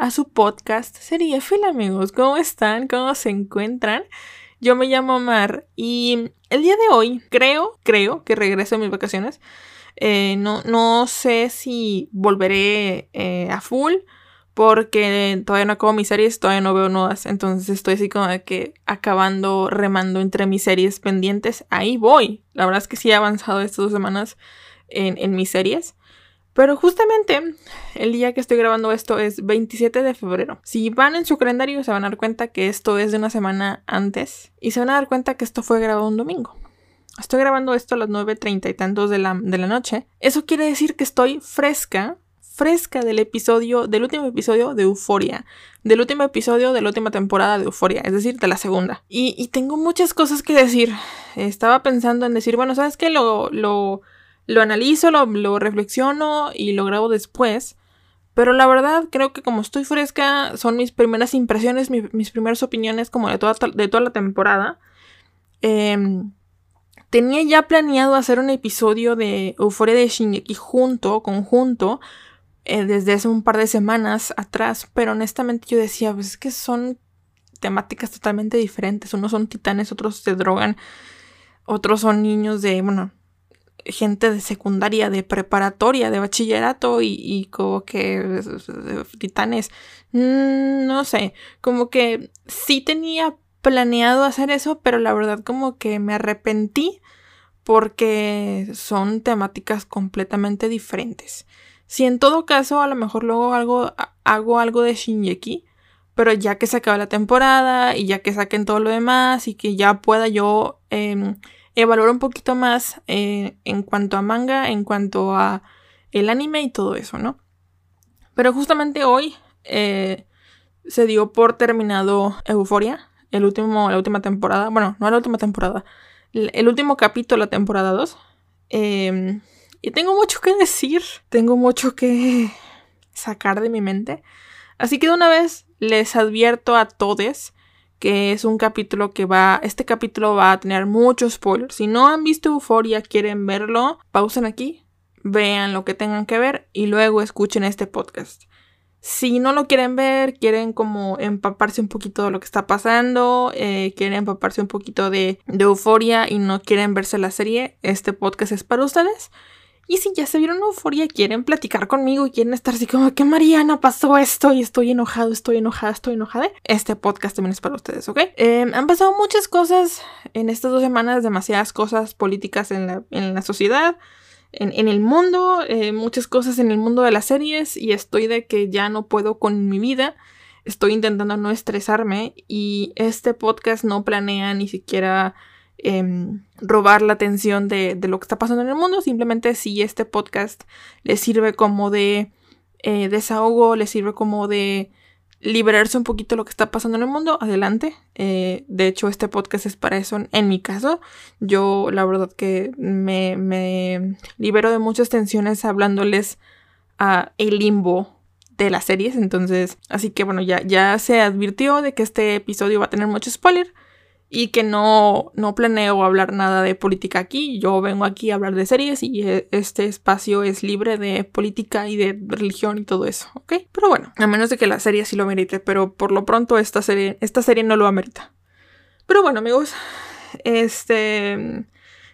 a su podcast Seriéfilo, amigos. ¿Cómo están? ¿Cómo se encuentran? Yo me llamo Mar y el día de hoy creo, creo que regreso a mis vacaciones. Eh, no, no sé si volveré eh, a full porque todavía no acabo mis series, todavía no veo nuevas. Entonces estoy así como de que acabando, remando entre mis series pendientes. Ahí voy. La verdad es que sí he avanzado estas dos semanas en, en mis series. Pero justamente el día que estoy grabando esto es 27 de febrero. Si van en su calendario se van a dar cuenta que esto es de una semana antes y se van a dar cuenta que esto fue grabado un domingo. Estoy grabando esto a las 9.30 y tantos de la, de la noche. Eso quiere decir que estoy fresca fresca del episodio, del último episodio de Euforia, del último episodio de la última temporada de Euforia, es decir, de la segunda. Y, tengo muchas cosas que decir. Estaba pensando en decir, bueno, ¿sabes qué? Lo, lo, lo analizo, lo, lo reflexiono y lo grabo después. Pero la verdad, creo que como estoy fresca, son mis primeras impresiones, mis primeras opiniones como de toda, de toda la temporada. Em, tenía ya planeado hacer un episodio de Euforia de Shingeki junto, conjunto, eh, desde hace un par de semanas atrás, pero honestamente yo decía, pues es que son temáticas totalmente diferentes. Unos son titanes, otros se drogan, otros son niños de, bueno, gente de secundaria, de preparatoria, de bachillerato y, como que titanes. Mm, no sé, como que sí tenía planeado hacer eso, pero la verdad como que me arrepentí porque son temáticas completamente diferentes. Si en todo caso a lo mejor luego hago algo de Shinjeki, pero ya que se acaba la temporada y ya que saquen todo lo demás y que ya pueda yo em, evaluar un poquito más eh, en cuanto a manga, en cuanto a el anime y todo eso, ¿no? Pero justamente hoy eh, se dio por terminado Euforia, el último, la última temporada, bueno, no la última temporada, el, último capítulo la temporada 2. Y tengo mucho que decir, tengo mucho que sacar de mi mente. Así que de una vez les advierto a todos que es un capítulo que va, este capítulo va a tener muchos spoilers. Si no han visto Euforia, quieren verlo, pausen aquí, vean lo que tengan que ver y luego escuchen este podcast. Si no lo quieren ver, quieren como empaparse un poquito de lo que está pasando, eh, quieren empaparse un poquito de, de euforia y no quieren verse la serie, este podcast es para ustedes. Y si ya se vieron euforia, quieren platicar conmigo y quieren estar así como que Mariana pasó esto y estoy enojado, estoy enojada, estoy enojada. Este podcast también es para ustedes, ¿ok? Em, han pasado muchas cosas en estas dos semanas, demasiadas cosas políticas en la, sociedad. En, el mundo, eh, muchas cosas en el mundo de las series y estoy de que ya no puedo con mi vida. Estoy intentando no estresarme y este podcast no planea ni siquiera Em, robar la atención de, lo que está pasando en el mundo. Simplemente si este podcast les sirve como de eh, desahogo, les sirve como de liberarse un poquito de lo que está pasando en el mundo, adelante. Eh, de hecho, este podcast es para eso en mi caso. Yo la verdad que me, me libero de muchas tensiones hablándoles a el limbo de las series. Entonces, así que bueno, ya, ya se advirtió de que este episodio va a tener mucho spoiler y que no, no planeo hablar nada de política aquí. Yo vengo aquí a hablar de series y e, este espacio es libre de política y de religión y todo eso, ¿ok? Pero bueno, a menos de que la serie sí lo merite, pero por lo pronto esta serie, esta serie no lo amerita. Pero bueno, amigos, este...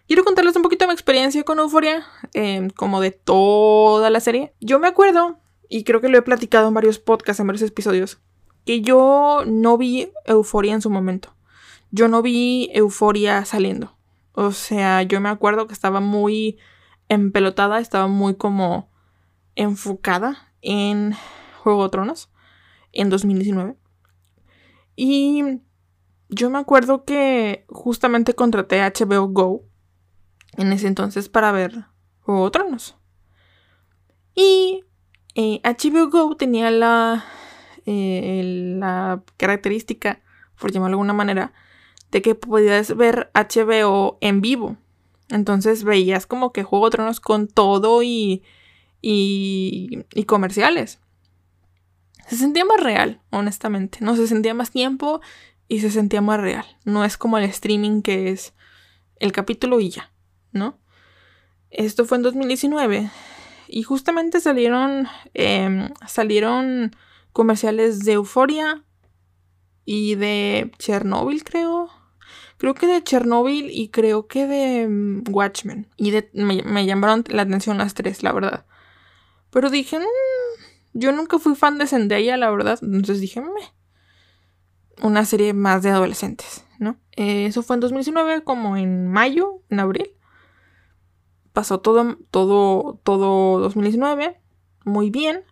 Quiero contarles un poquito de mi experiencia con Euphoria, em, como de toda la serie. Yo me acuerdo, y creo que lo he platicado en varios podcasts, en varios episodios, que yo no vi Euphoria en su momento yo no vi euforia saliendo. O sea, yo me acuerdo que estaba muy empelotada, estaba muy como enfocada en Juego de Tronos en 2019. Y yo me acuerdo que justamente contraté a HBO Go en ese entonces para ver Juego de Tronos. Y eh, HBO Go tenía la, eh, la característica por llamarlo de alguna manera, de que podías ver HBO en vivo. Entonces veías como que Juego de Tronos con todo y, y, y comerciales. Se sentía más real, honestamente. No se sentía más tiempo y se sentía más real. No es como el streaming que es el capítulo y ya, ¿no? Esto fue en 2019 y justamente salieron em, salieron comerciales de Euforia y de Chernobyl, creo. Creo que de Chernobyl y creo que de mm, Watchmen. Y de, me, llamaron la atención las tres, la verdad. Pero dije, mm, yo nunca fui fan de Zendaya, la verdad. Entonces dije. Una serie más de adolescentes, ¿no? Eh, eso fue en 2019, como en mayo, en abril. Pasó todo, todo, todo 2019. Muy bien.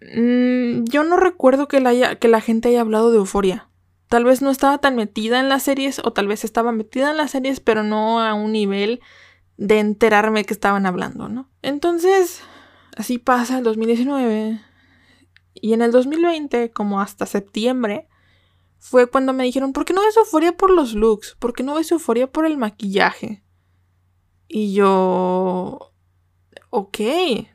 Mm, yo no recuerdo que la, que la gente haya hablado de euforia. Tal vez no estaba tan metida en las series o tal vez estaba metida en las series pero no a un nivel de enterarme que estaban hablando, ¿no? Entonces, así pasa el 2019 y en el 2020, como hasta septiembre, fue cuando me dijeron, ¿por qué no ves euforia por los looks? ¿Por qué no ves euforia por el maquillaje? Y yo, ok,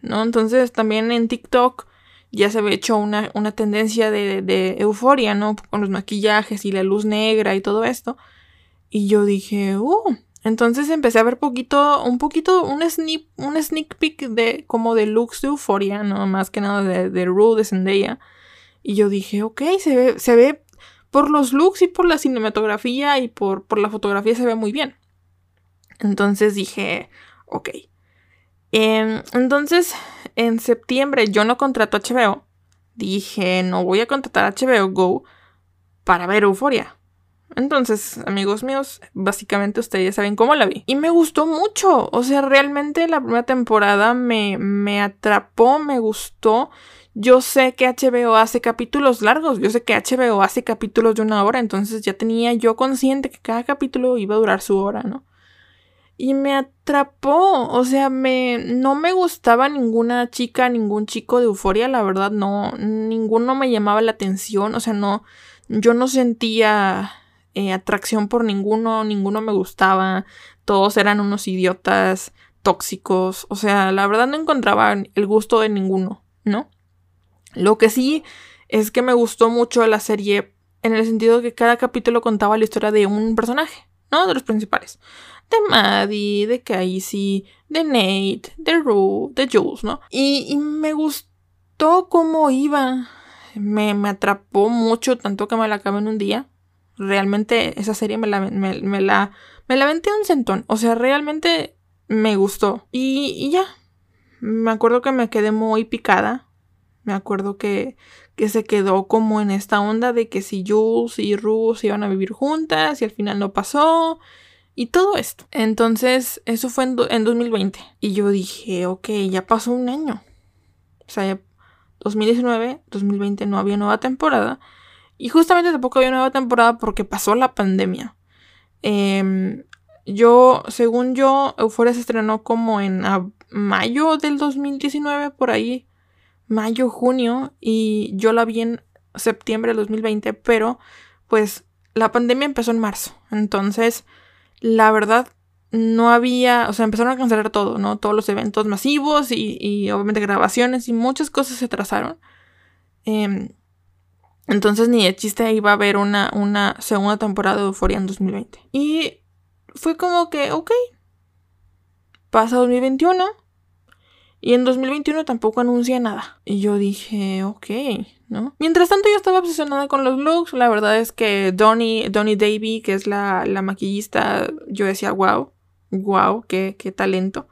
¿no? Entonces también en TikTok ya se había hecho una, una tendencia de, de, euforia, ¿no? Con los maquillajes y la luz negra y todo esto. Y yo dije, uh. Entonces empecé a ver poquito, un poquito, un sneak, un sneak peek de como de looks de euforia, ¿no? Más que nada de, de Rue, de Zendaya. Y yo dije, ok, se ve, se ve por los looks y por la cinematografía y por, por la fotografía se ve muy bien. Entonces dije, ok. Em, entonces en septiembre yo no contrato HBO. Dije, no voy a contratar HBO Go para ver Euforia. Entonces, amigos míos, básicamente ustedes saben cómo la vi. Y me gustó mucho. O sea, realmente la primera temporada me, me atrapó, me gustó. Yo sé que HBO hace capítulos largos, yo sé que HBO hace capítulos de una hora, entonces ya tenía yo consciente que cada capítulo iba a durar su hora, ¿no? Y me atrapó, o sea, me no me gustaba ninguna chica, ningún chico de euforia, la verdad, no, ninguno me llamaba la atención, o sea, no, yo no sentía eh, atracción por ninguno, ninguno me gustaba, todos eran unos idiotas tóxicos, o sea, la verdad no encontraba el gusto de ninguno, ¿no? Lo que sí es que me gustó mucho la serie en el sentido de que cada capítulo contaba la historia de un personaje, ¿no? De los principales de Maddie, de Casey, de Nate, de Rue, de Jules, ¿no? Y, me gustó cómo iba. Me, me, atrapó mucho, tanto que me la acabé en un día. Realmente esa serie me la, me, me la, me la venté un centón. O sea, realmente me gustó. Y, ya. Me acuerdo que me quedé muy picada. Me acuerdo que, que se quedó como en esta onda de que si Jules y Rue se iban a vivir juntas y al final no pasó y todo esto. Entonces, eso fue en, 2020. Y yo dije, ok, ya pasó un año. O sea, 2019, 2020 no había nueva temporada. Y justamente tampoco había nueva temporada porque pasó la pandemia. Em, yo, según yo, Euphoria se estrenó como en mayo del 2019, por ahí. Mayo, junio. Y yo la vi en septiembre del 2020, pero pues la pandemia empezó en marzo. Entonces, la verdad no había, o sea, empezaron a cancelar todo, ¿no? Todos los eventos masivos y, y obviamente grabaciones y muchas cosas se atrasaron. Em, entonces ni de chiste iba a haber una, una segunda temporada de Euphoria en 2020. Y fue como que, ok, pasa 2021 y en 2021 tampoco anuncia nada. Y yo dije, ok, ¿no? Mientras tanto yo estaba obsesionada con los looks. La verdad es que Donnie, Donnie Davy, que es la, la maquillista, yo decía, wow, wow, qué, qué talento.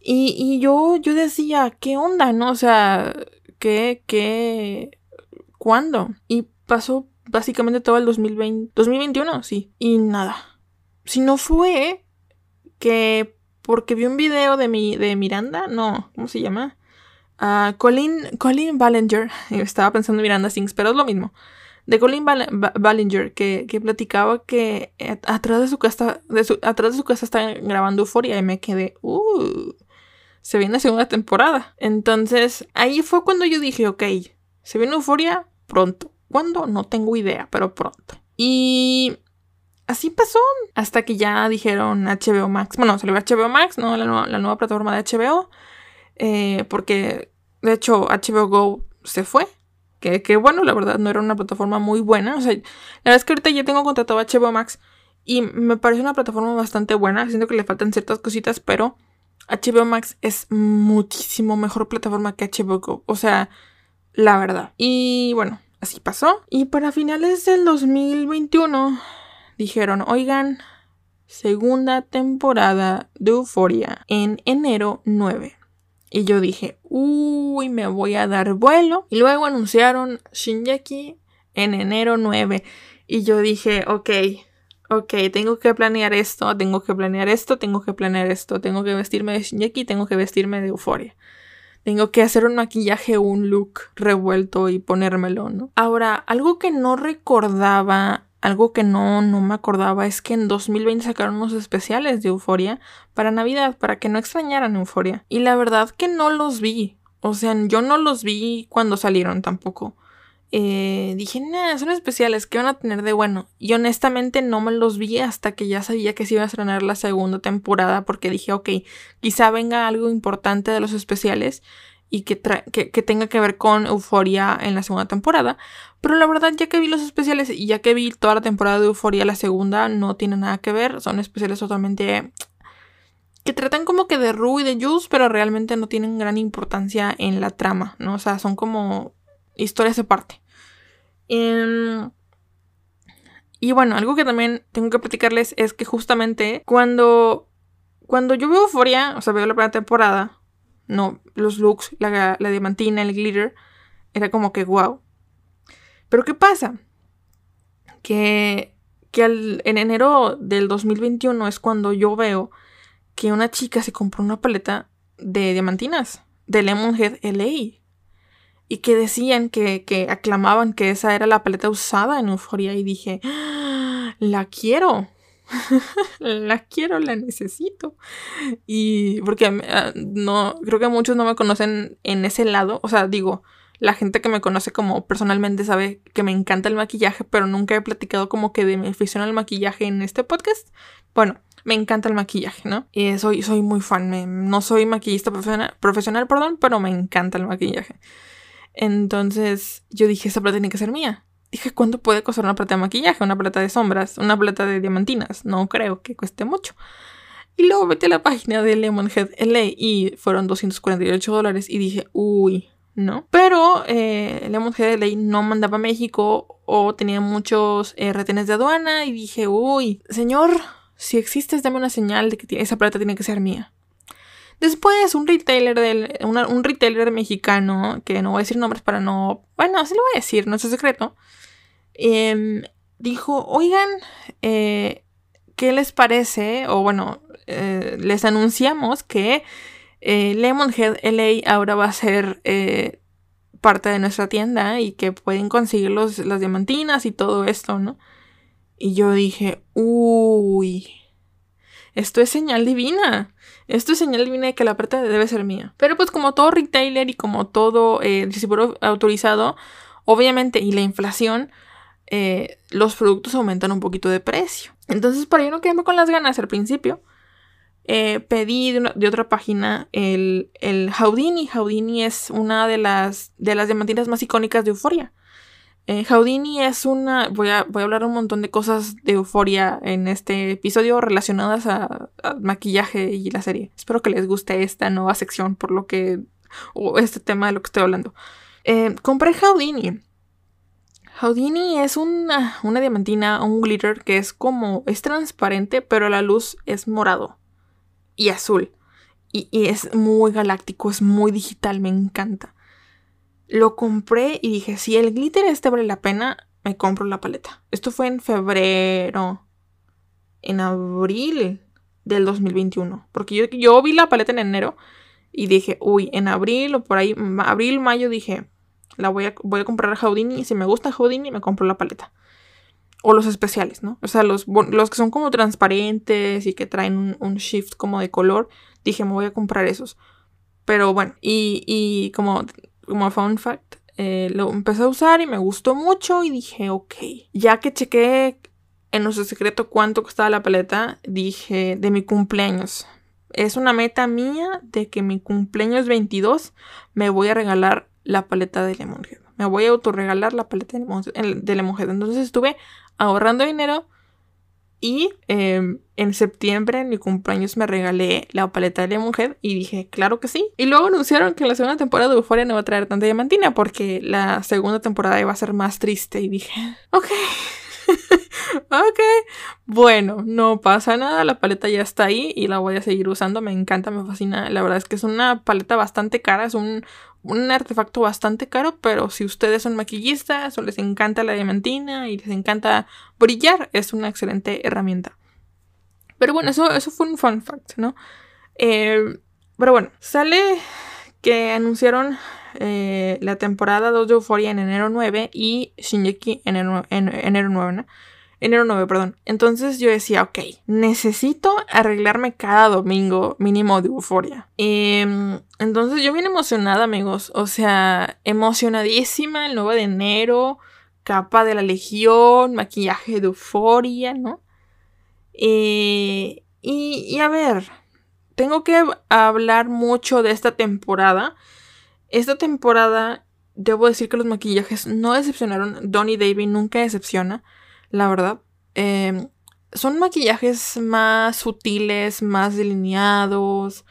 Y, y, yo, yo decía, ¿qué onda, no? O sea, ¿qué, qué, cuándo? Y pasó básicamente todo el 2020, 2021, sí. Y nada. Si no fue que porque vi un video de, mi, de Miranda, no, ¿cómo se llama? Uh, Colin, Colin Ballinger, estaba pensando en Miranda Sings, pero es lo mismo. De Colin Ballinger, que, que, platicaba que eh, atrás de su casa, de de su casa está grabando Euforia y me quedé, uh, se viene la segunda temporada. Entonces, ahí fue cuando yo dije, ok, se viene Euforia pronto. ¿Cuándo? No tengo idea, pero pronto. Y así pasó hasta que ya dijeron HBO Max. Bueno, salió HBO Max, ¿no? La, nueva, plataforma de HBO. Eh, porque de hecho HBO Go se fue. Que, que, bueno, la verdad no era una plataforma muy buena. O sea, la verdad es que ahorita ya tengo contratado HBO Max. Y me parece una plataforma bastante buena. Siento que le faltan ciertas cositas, pero HBO Max es muchísimo mejor plataforma que HBO Go. O sea, la verdad. Y bueno, así pasó. Y para finales del 2021 dijeron, oigan, segunda temporada de Euphoria en enero 9. Y yo dije, uy, me voy a dar vuelo. Y luego anunciaron Shinjeki en enero 9. Y yo dije, ok, ok, tengo que planear esto, tengo que planear esto, tengo que planear esto, tengo que vestirme de Shinjeki, tengo que vestirme de Euphoria. Tengo que hacer un maquillaje, un look revuelto y ponérmelo, ¿no? Ahora, algo que no recordaba, algo que no, no me acordaba es que en 2020 sacaron unos especiales de Euforia para Navidad, para que no extrañaran Euforia. Y la verdad que no los vi. O sea, yo no los vi cuando salieron tampoco. Eh, dije, nada, son especiales, ¿qué van a tener de bueno? Y honestamente no me los vi hasta que ya sabía que se iba a estrenar la segunda temporada, porque dije, ok, quizá venga algo importante de los especiales y que, que, tenga que ver con Euforia en la segunda temporada. Pero la verdad, ya que vi los especiales y ya que vi toda la temporada de Euforia, la segunda no tiene nada que ver, son especiales totalmente que tratan como que de Rue y de Jules, pero realmente no tienen gran importancia en la trama, ¿no? O sea, son como historias aparte. Em, y bueno, algo que también tengo que platicarles es que justamente cuando, cuando yo veo Euphoria, o sea, veo la primera temporada, no, los looks, la, diamantina, el glitter, era como que wow. Pero ¿qué pasa? Que, que en enero del 2021 es cuando yo veo que una chica se compró una paleta de diamantinas de Lemonhead LA y que decían que, aclamaban que esa era la paleta usada en Euphoria y dije, ¡Ah! la quiero. la quiero, la necesito. Y porque ah, no, creo que muchos no me conocen en ese lado. O sea, digo, la gente que me conoce como personalmente sabe que me encanta el maquillaje, pero nunca he platicado como que de mi afición al maquillaje en este podcast. Bueno, me encanta el maquillaje, ¿no? Y soy, soy muy fan. no soy maquillista profesional, profesional, perdón, pero me encanta el maquillaje. Entonces yo dije, esa plata tiene que ser mía. Dije, ¿cuánto puede costar una plata de maquillaje? Una plata de sombras, una plata de diamantinas. No creo que cueste mucho. Y luego metí a la página de Lemonhead LA y fueron 248 dólares y dije, uy, no. Pero eh, LA no mandaba a México o tenía muchos eh, retenes de aduana y dije, uy, señor, si existes, dame una señal de que esa plata tiene que ser mía. Después, un retailer del, un retailer mexicano, que no voy a decir nombres para no. Bueno, sí lo voy a decir, no es secreto. Em, dijo: Oigan, eh, ¿qué les parece? O bueno, les anunciamos que eh, Lemonhead LA ahora va a ser parte de nuestra tienda y que pueden conseguir los, las diamantinas y todo esto, ¿no? Y yo dije: Uy, esto es señal divina. Esto es señal divina de que la plata debe ser mía. Pero pues como todo retailer y como todo eh, distribuidor autorizado, obviamente, y la inflación, eh, los productos aumentan un poquito de precio. Entonces, para yo no quedarme con las ganas al principio, eh, pedí de, otra página el, el Houdini. Houdini es una de las, de las diamantinas más icónicas de Euforia. Eh, es una. Voy a, voy a hablar un montón de cosas de euforia en este episodio relacionadas a, maquillaje y la serie. Espero que les guste esta nueva sección por lo que. o este tema de lo que estoy hablando. Eh, compré Houdini. Houdini es una, una diamantina, un glitter que es como. es transparente, pero la luz es morado y azul. y es muy galáctico, es muy digital, me encanta. Lo compré y dije, si el glitter este vale la pena, me compro la paleta. Esto fue en febrero. En abril del 2021. Porque yo, yo vi la paleta en enero y dije, uy, en abril o por ahí, abril, mayo, dije, la voy a, voy a comprar Houdini y si me gusta Houdini me compro la paleta. O los especiales, ¿no? O sea, los, los que son como transparentes y que traen un, un, shift como de color, dije, me voy a comprar esos. Pero bueno, y, y como como fun fact, eh, lo empecé a usar y me gustó mucho y dije, ok. Ya que chequé en nuestro secreto cuánto costaba la paleta, dije, de mi cumpleaños. Es una meta mía de que mi cumpleaños 22 me voy a regalar la paleta de Lemonhead. Me voy a autorregalar la paleta de Lemonhead. Entonces estuve ahorrando dinero y em, en septiembre, en mi cumpleaños, me regalé la paleta de Lemonhead y dije, claro que sí. Y luego anunciaron que la segunda temporada de Euphoria no va a traer tanta diamantina porque la segunda temporada iba a ser más triste. Y dije, ok. Ok, bueno, no pasa nada, la paleta ya está ahí y la voy a seguir usando, me encanta, me fascina, la verdad es que es una paleta bastante cara, es un, un artefacto bastante caro, pero si ustedes son maquillistas o les encanta la diamantina y les encanta brillar, es una excelente herramienta. Pero bueno, eso, eso fue un fun fact, ¿no? Eh, pero bueno, sale que anunciaron eh, la temporada 2 de Euphoria en enero 9 y Shinjeki en enero, en enero 9, ¿no? Enero 9, perdón. Entonces yo decía, ok, necesito arreglarme cada domingo mínimo de euforia. Em, entonces yo bien emocionada, amigos. O sea, emocionadísima el 9 de enero. Capa de la Legión, maquillaje de euforia, ¿no? Eh, y a ver, tengo que hablar mucho de esta temporada. Esta temporada, debo decir que los maquillajes no decepcionaron. Donny Davy nunca decepciona la verdad. Em, son maquillajes más sutiles, más delineados.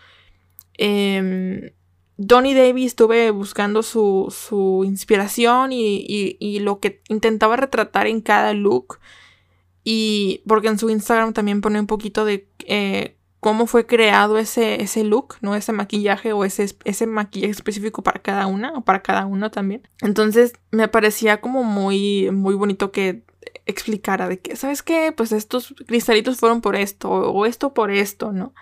Eh, Donny Davis estuve buscando su, su inspiración y, lo que intentaba retratar en cada look. Y porque en su Instagram también pone un poquito de eh, cómo fue creado ese, ese look, ¿no? Ese maquillaje o ese, ese maquillaje específico para cada una o para cada uno también. Entonces me parecía como muy, muy bonito que explicara de que, ¿sabes qué? Pues estos cristalitos fueron por esto o esto por esto, ¿no?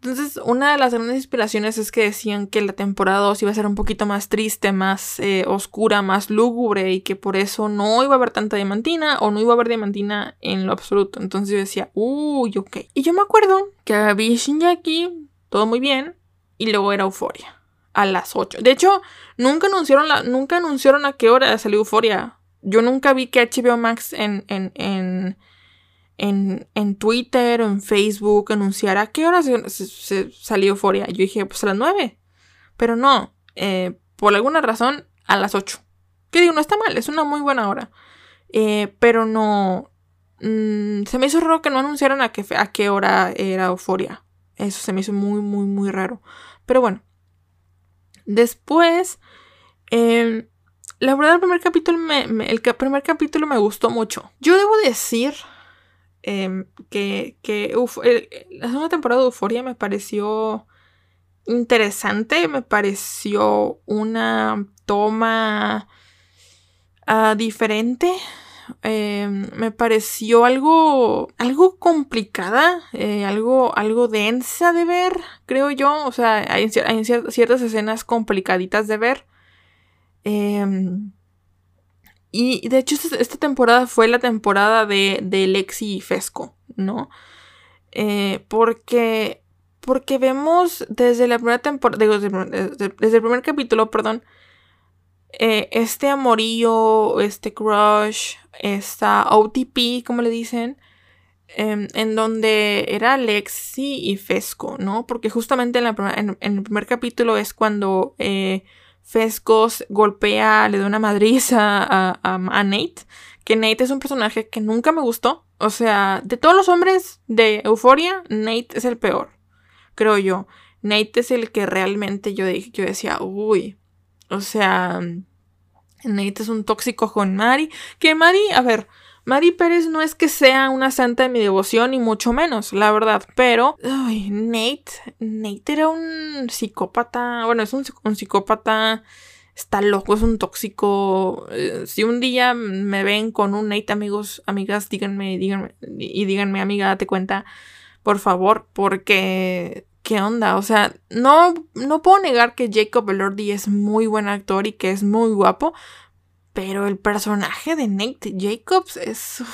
Entonces, una de las grandes inspiraciones es que decían que la temporada 2 iba a ser un poquito más triste, más eh, oscura, más lúgubre y que por eso no iba a haber tanta diamantina o no iba a haber diamantina en lo absoluto. Entonces yo decía, uy, ok. Y yo me acuerdo que vi Shinjaki, todo muy bien, y luego era Euforia a las 8. De hecho, nunca anunciaron, la, nunca anunciaron a qué hora salió Euforia. Yo nunca vi que HBO Max en, en, en, en, Twitter o en Facebook anunciara a qué hora salió Euforia. Yo dije, pues a las 9. Pero no, eh, por alguna razón, a las 8. Que digo, no está mal, es una muy buena hora. Eh, pero no. Mm, se me hizo raro que no anunciaran a qué, a qué hora era Euforia. Eso se me hizo muy, muy, muy raro. Pero bueno. Después. Eh, la verdad, el primer capítulo me, el primer capítulo me gustó mucho. Yo debo decir em, que, que la segunda temporada de Euforia me pareció interesante, me pareció una toma ah, diferente. Em, me pareció algo algo complicada eh, algo algo densa de ver creo yo o sea hay, ciertas escenas complicaditas de ver Em, y de hecho esta, temporada fue la temporada de, de Lexi y Fesco, ¿no? Eh, porque, porque vemos desde la primera temporada, desde, el primer capítulo, perdón, eh, este amorillo, este crush, esta OTP, como le dicen, em, en donde era Lexi y Fesco, ¿no? Porque justamente en, el primer capítulo es cuando eh, Fescos golpea, le da una madriza a, Nate. Que Nate es un personaje que nunca me gustó. O sea, de todos los hombres de Euforia, Nate es el peor. Creo yo. Nate es el que realmente yo, dije, yo decía, uy. O sea, Nate es un tóxico con Mari. Que Mari, a ver, Mari Pérez no es que sea una santa de mi devoción, ni mucho menos, la verdad. Pero, ay, Nate, Nate era un psicópata. Bueno, es un, psicópata. Está loco, es un tóxico. Eh, si un día me ven con un Nate, amigos, amigas, díganme, díganme, y díganme, amiga, date cuenta, por favor, porque ¿qué onda? O sea, no, no puedo negar que Jacob Elordi es muy buen actor y que es muy guapo, pero el personaje de Nate Jacobs es...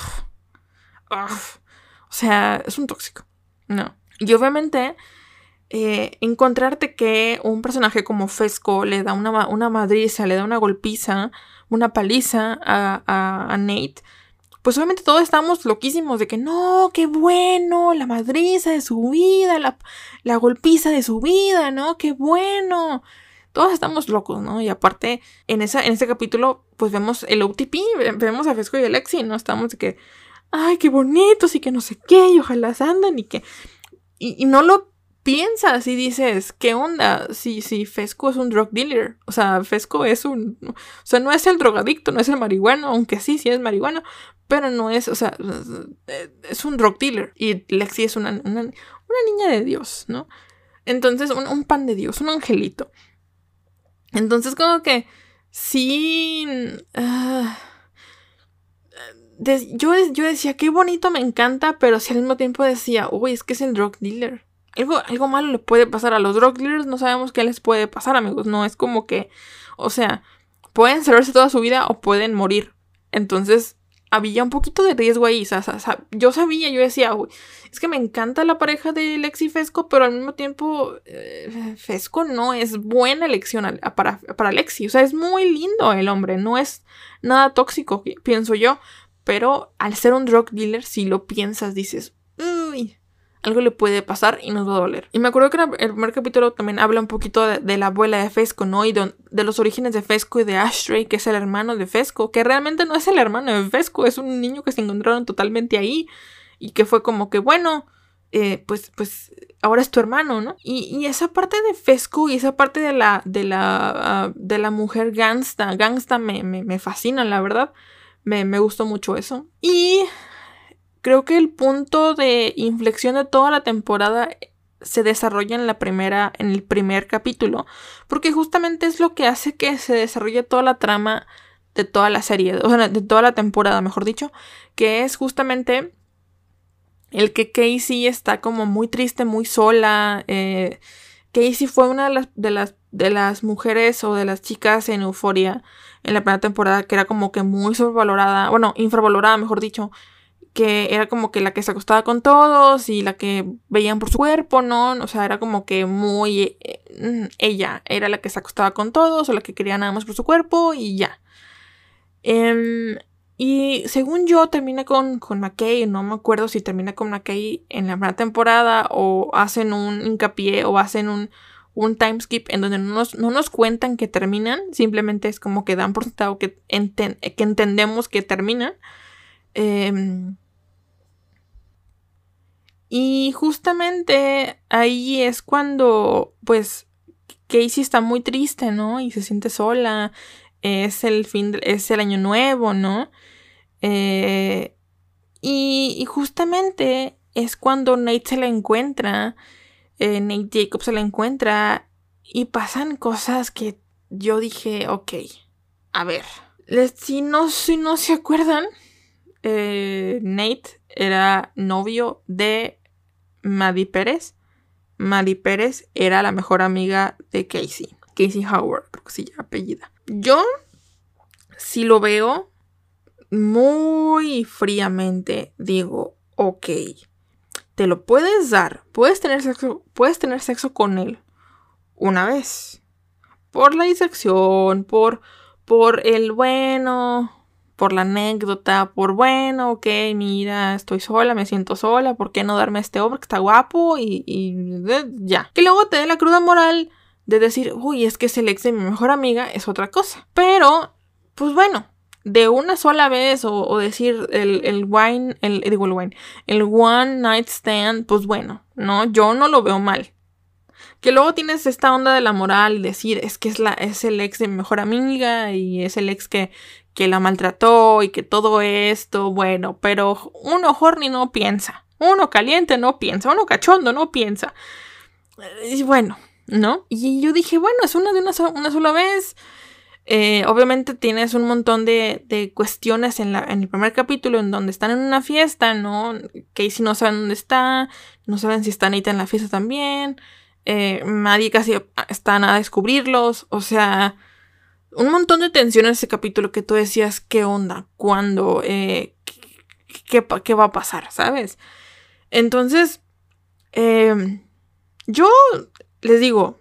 o sea, es un tóxico. No. Y obviamente eh, encontrarte que un personaje como Fesco le da una, una madriza, le da una golpiza, una paliza a, a, Nate, pues obviamente todos estamos loquísimos de que no, qué bueno, la madriza de su vida, la, la golpiza de su vida, ¿no? Qué bueno. Todos estamos locos, ¿no? Y aparte, en, esa, en ese capítulo, pues vemos el OTP, vemos a Fesco y a Lexi, ¿no? Estamos de que, ay, qué bonitos y que no sé qué, y ojalá se andan y que... y no lo piensas y dices, ¿qué onda? Si, si Fesco es un drug dealer. O sea, Fesco es un. O sea, no es el drogadicto, no es el marihuano, aunque sí, sí es marihuano. Pero no es, o sea, es un drug dealer. Y Lexi es una, una, niña de Dios, ¿no? Entonces, un, pan de Dios, un angelito. Entonces, como que sí. Ah, yo, yo decía, qué bonito, me encanta, pero si al mismo tiempo decía, uy, es que es el drug dealer algo, algo malo le puede pasar a los drug dealers, no sabemos qué les puede pasar, amigos. No es como que, o sea, pueden salvarse toda su vida o pueden morir. Entonces, había un poquito de riesgo ahí. Yo sabía, yo decía, es que me encanta la pareja de Lexi Fesco, pero al mismo tiempo, eh, Fesco no es buena elección para, para Lexi. O sea, es muy lindo el hombre, no es nada tóxico, pienso yo. Pero al ser un drug dealer, si lo piensas, dices, uy, algo le puede pasar y nos va a doler. Y me acuerdo que el primer capítulo también habla un poquito de, la abuela de Fesco, ¿no? Y de, los orígenes de Fesco y de Ashtray, que es el hermano de Fesco, que realmente no es el hermano de Fesco, es un niño que se encontraron totalmente ahí y que fue como que, bueno, eh, pues, pues ahora es tu hermano, ¿no? Y, esa parte de Fesco y esa parte de la, de la, ah, de la mujer gangsta, gangsta me, me, fascina, la verdad. Me, me gustó mucho eso. Y Creo que el punto de inflexión de toda la temporada se desarrolla en la primera, en el primer capítulo, porque justamente es lo que hace que se desarrolle toda la trama de toda la serie, o sea, de toda la temporada, mejor dicho, que es justamente el que Casey está como muy triste, muy sola. Eh, Casey fue una de las, de las, mujeres o de las chicas en Euforia en la primera temporada que era como que muy sobrevalorada, bueno, infravalorada, mejor dicho, que era como que la que se acostaba con todos y la que veían por su cuerpo, ¿no? O sea, era como que muy... Eh, ella era la que se acostaba con todos o la que quería nada más por su cuerpo y ya. Em, y según yo termina con, con McKay, no me acuerdo si termina con McKay en la primera temporada o hacen un hincapié o hacen un, un time skip en donde no nos, no nos cuentan que terminan, simplemente es como que dan por sentado que, que entendemos que terminan. Eh, y justamente ahí es cuando, pues, Casey está muy triste, ¿no? Y se siente sola. Es el fin, es el año nuevo, ¿no? Eh, y, justamente es cuando Nate se la encuentra. Eh, Nate Jacob se la encuentra. Y pasan cosas que yo dije, ok, a ver. Si no, si no se acuerdan, eh, Nate era novio de Maddie Pérez. Maddie Pérez era la mejor amiga de Casey. Casey Howard, creo que se llama apellida. Yo, si lo veo muy fríamente, digo, ok, te lo puedes dar, puedes tener sexo, puedes tener sexo con él una vez. Por la disección, por, por el bueno, por la anécdota, por bueno, ok, mira, estoy sola, me siento sola, ¿por qué no darme este hombre que está guapo? Y, ya. Que luego te dé la cruda moral de decir, uy, es que es el ex de mi mejor amiga, es otra cosa. Pero, pues bueno, de una sola vez o, decir el, el, wine, el, digo el wine, el one night stand, pues bueno, no, yo no lo veo mal. Que luego tienes esta onda de la moral decir, es que es, la, es el ex de mi mejor amiga y es el ex que, que la maltrató y que todo esto, bueno, pero uno horny no piensa, uno caliente no piensa, uno cachondo no piensa. Y bueno, ¿no? Y yo dije, bueno, es una de una, una sola vez. Eh, obviamente tienes un montón de, cuestiones en, la, el primer capítulo en donde están en una fiesta, ¿no? Casey no saben dónde está, no saben si está Anita en la fiesta también, eh, casi está a descubrirlos, o sea, un montón de tensión en ese capítulo que tú decías, ¿qué onda? ¿Cuándo? Eh, ¿qué, qué, va a pasar? ¿Sabes? Entonces, em, yo les digo,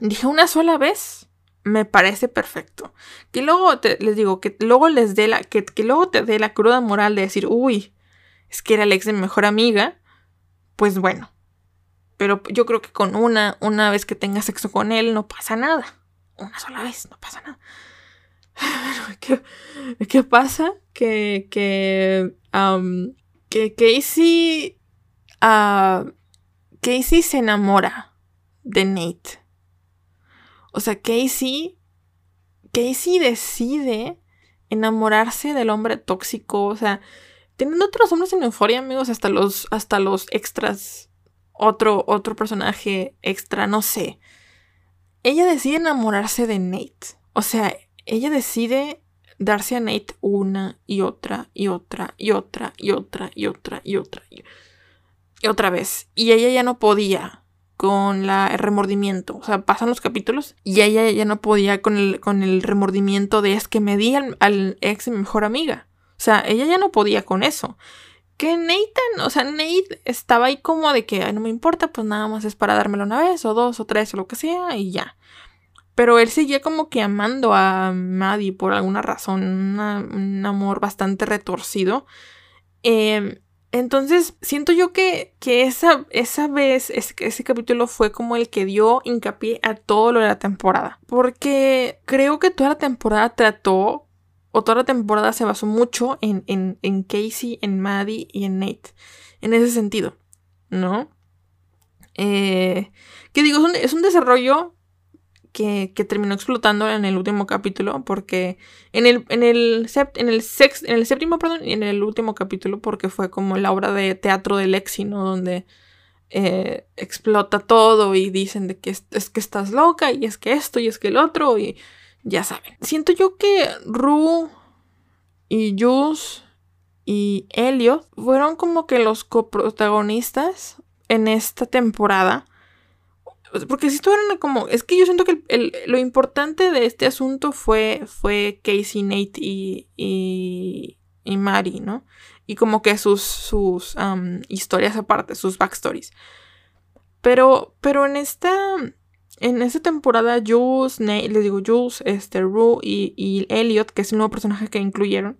dije una sola vez, me parece perfecto. Que luego les digo, que luego les dé la, que, que luego te dé la cruda moral de decir, uy, es que era el ex de mi mejor amiga, pues bueno. Pero yo creo que con una, una vez que tengas sexo con él, no pasa nada. Una sola vez, no pasa nada. ¿Qué, qué pasa? Que, que, que Casey, Casey se enamora de Nate. O sea, Casey, Casey decide enamorarse del hombre tóxico. O sea, teniendo otros hombres en euforia, amigos, hasta los, hasta los extras. Otro, otro personaje extra, no sé. Ella decide enamorarse de Nate. O sea, ella decide darse a Nate una y otra y otra y otra y otra y otra y otra y otra vez. Y ella ya no podía con la, el remordimiento. O sea, pasan los capítulos y ella ya no podía con el, con el remordimiento de es que me di al, ex de mi mejor amiga. O sea, ella ya no podía con eso. Que Nathan, o sea, Nate estaba ahí como de que no me importa, pues nada más es para dármelo una vez o dos o tres o lo que sea y ya. Pero él seguía como que amando a Maddie por alguna razón, un amor bastante retorcido. Eh, entonces, siento yo que, que esa, esa vez, ese, ese, capítulo fue como el que dio hincapié a todo lo de la temporada. Porque creo que toda la temporada trató, o toda la temporada se basó mucho en, en, en Casey, en Maddie y en Nate. En ese sentido, ¿no? Eh, que digo, es un, es un desarrollo que, terminó explotando en el último capítulo, porque en el, en el, en el, en el séptimo, perdón, y en el último capítulo, porque fue como la obra de teatro de Lexi, ¿no? Donde eh, explota todo y dicen de que es, que estás loca y es que esto y es que el otro y ya saben. Siento yo que Rue y Jules y Elliot fueron como que los coprotagonistas en esta temporada porque si estuvieran como. Es que yo siento que lo importante de este asunto fue, fue Casey, Nate y, y, y Mari, ¿no? Y como que sus, sus historias aparte, sus backstories. Pero, pero en esta. En esta temporada, Jules, Nate, les digo Jules, este, Rue y, y Elliot, que es el nuevo personaje que incluyeron,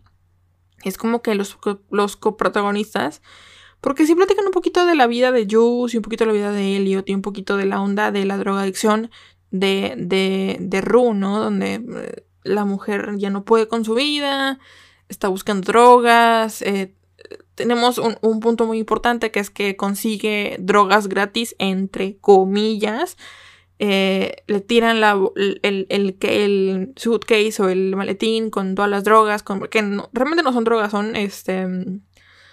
es como que los, los coprotagonistas. Porque sí platican un poquito de la vida de Juice y un poquito de la vida de Elliot y un poquito de la onda de la drogadicción de, de, de Rue, ¿no? Donde eh, la mujer ya no puede con su vida, está buscando drogas. Eh, tenemos un, un, punto muy importante que es que consigue drogas gratis, entre comillas. Eh, le tiran la, el, el, el, suitcase o el maletín con todas las drogas, con, que realmente no son drogas, son este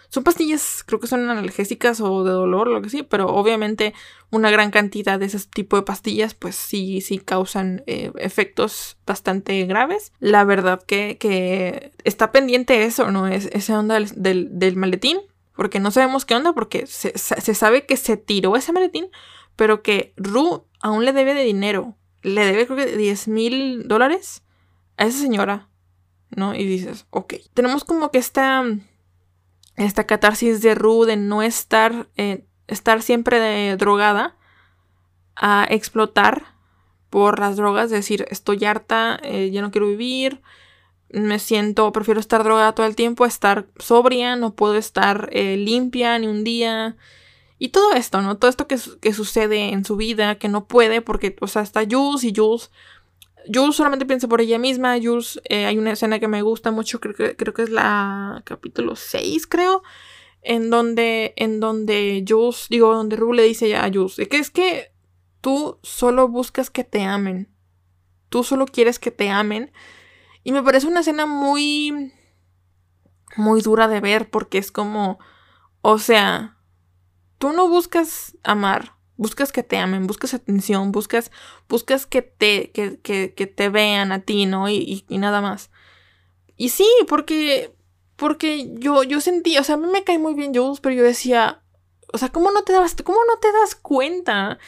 son pastillas, creo que son analgésicas o de dolor, lo que sí, pero obviamente una gran cantidad de ese tipo de pastillas, pues sí, sí causan eh, efectos bastante graves. La verdad que, que está pendiente eso, ¿no? Es esa onda del, del, maletín, porque no sabemos qué onda, porque se, se, sabe que se tiró ese maletín, pero que Ru aún le debe de dinero. Le debe creo que 10 mil dólares a esa señora, ¿no? Y dices, ok. Tenemos como que esta esta catarsis de Ru de no estar, eh, estar siempre de drogada a explotar por las drogas, decir, estoy harta, eh, ya no quiero vivir, me siento, prefiero estar drogada todo el tiempo, estar sobria, no puedo estar eh, limpia ni un día. Y todo esto, ¿no? Todo esto que, que, sucede en su vida, que no puede, porque, o sea, está Jules y Jules Jules solamente piensa por ella misma. Jules, eh, hay una escena que me gusta mucho, creo que, creo que es la capítulo 6, creo. En donde, en donde Jules, digo, donde Rue le dice a Jules, que es que tú solo buscas que te amen. Tú solo quieres que te amen. Y me parece una escena muy, muy dura de ver porque es como, o sea, tú no buscas amar, Buscas que te amen, buscas atención, buscas, buscas que te, que, que, que te vean a ti, ¿no? Y, y, nada más. Y sí, porque, porque yo, yo sentí, o sea, a mí me cae muy bien Jules, pero yo decía, o sea, ¿cómo no te das, cómo no te das cuenta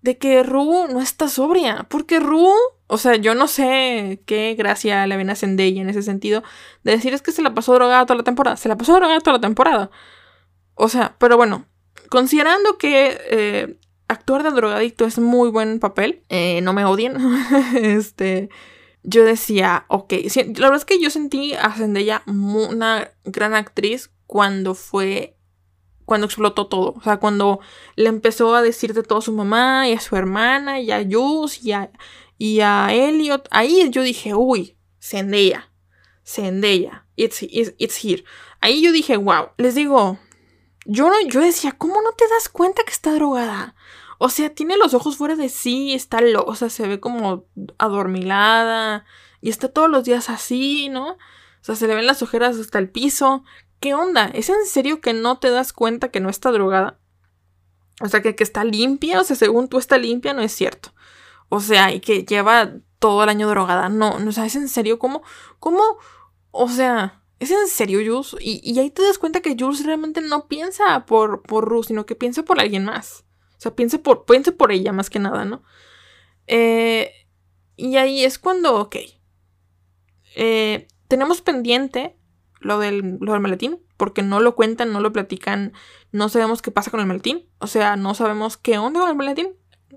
de que Ru no está sobria? Porque Ru, o sea, yo no sé qué gracia le ven a Zendaya en ese sentido, de decir es que se la pasó drogada toda la temporada, se la pasó drogada toda la temporada. O sea, pero bueno, considerando que eh, actuar de drogadicto es muy buen papel. Eh, no me odien. este. Yo decía, ok. la verdad es que yo sentí a Zendaya una gran actriz cuando fue. Cuando explotó todo. O sea, cuando le empezó a decir de todo a su mamá y a su hermana y a Jules y a, y a Elliot. Ahí yo dije, uy, Zendaya. Zendaya. It's, it's, it's here. Ahí yo dije, wow. Les digo, yo, no, yo decía, ¿cómo no te das cuenta que está drogada? O sea, tiene los ojos fuera de sí, está losa, se ve como adormilada y está todos los días así, ¿no? O sea, se le ven las ojeras hasta el piso. ¿Qué onda? ¿Es en serio que no te das cuenta que no está drogada? O sea, que, que está limpia, o sea, según tú está limpia, no es cierto. O sea, y que lleva todo el año drogada. No, no, o sea, ¿es en serio? ¿Cómo? ¿Cómo? O sea, ¿Es en serio, Jules? Y, ahí te das cuenta que Jules realmente no piensa por, por Ruth, sino que piensa por alguien más. O sea, piensa por, piensa por ella más que nada, ¿no? Eh, y ahí es cuando, ok. Eh, tenemos pendiente lo del, lo del maletín, porque no lo cuentan, no lo platican, no sabemos qué pasa con el maletín. O sea, no sabemos qué onda con el maletín.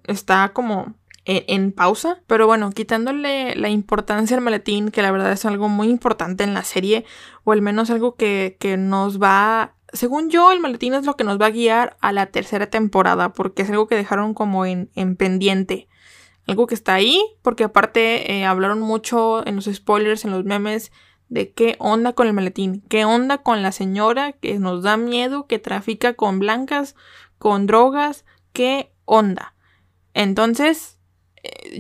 Está como en, pausa. Pero bueno, quitándole la importancia al maletín, que la verdad es algo muy importante en la serie, o al menos algo que, nos va... Según yo, el maletín es lo que nos va a guiar a la tercera temporada, porque es algo que dejaron como en, pendiente. Algo que está ahí, porque aparte eh, hablaron mucho en los spoilers, en los memes, de qué onda con el maletín, qué onda con la señora que nos da miedo, que trafica con blancas, con drogas, qué onda. Entonces,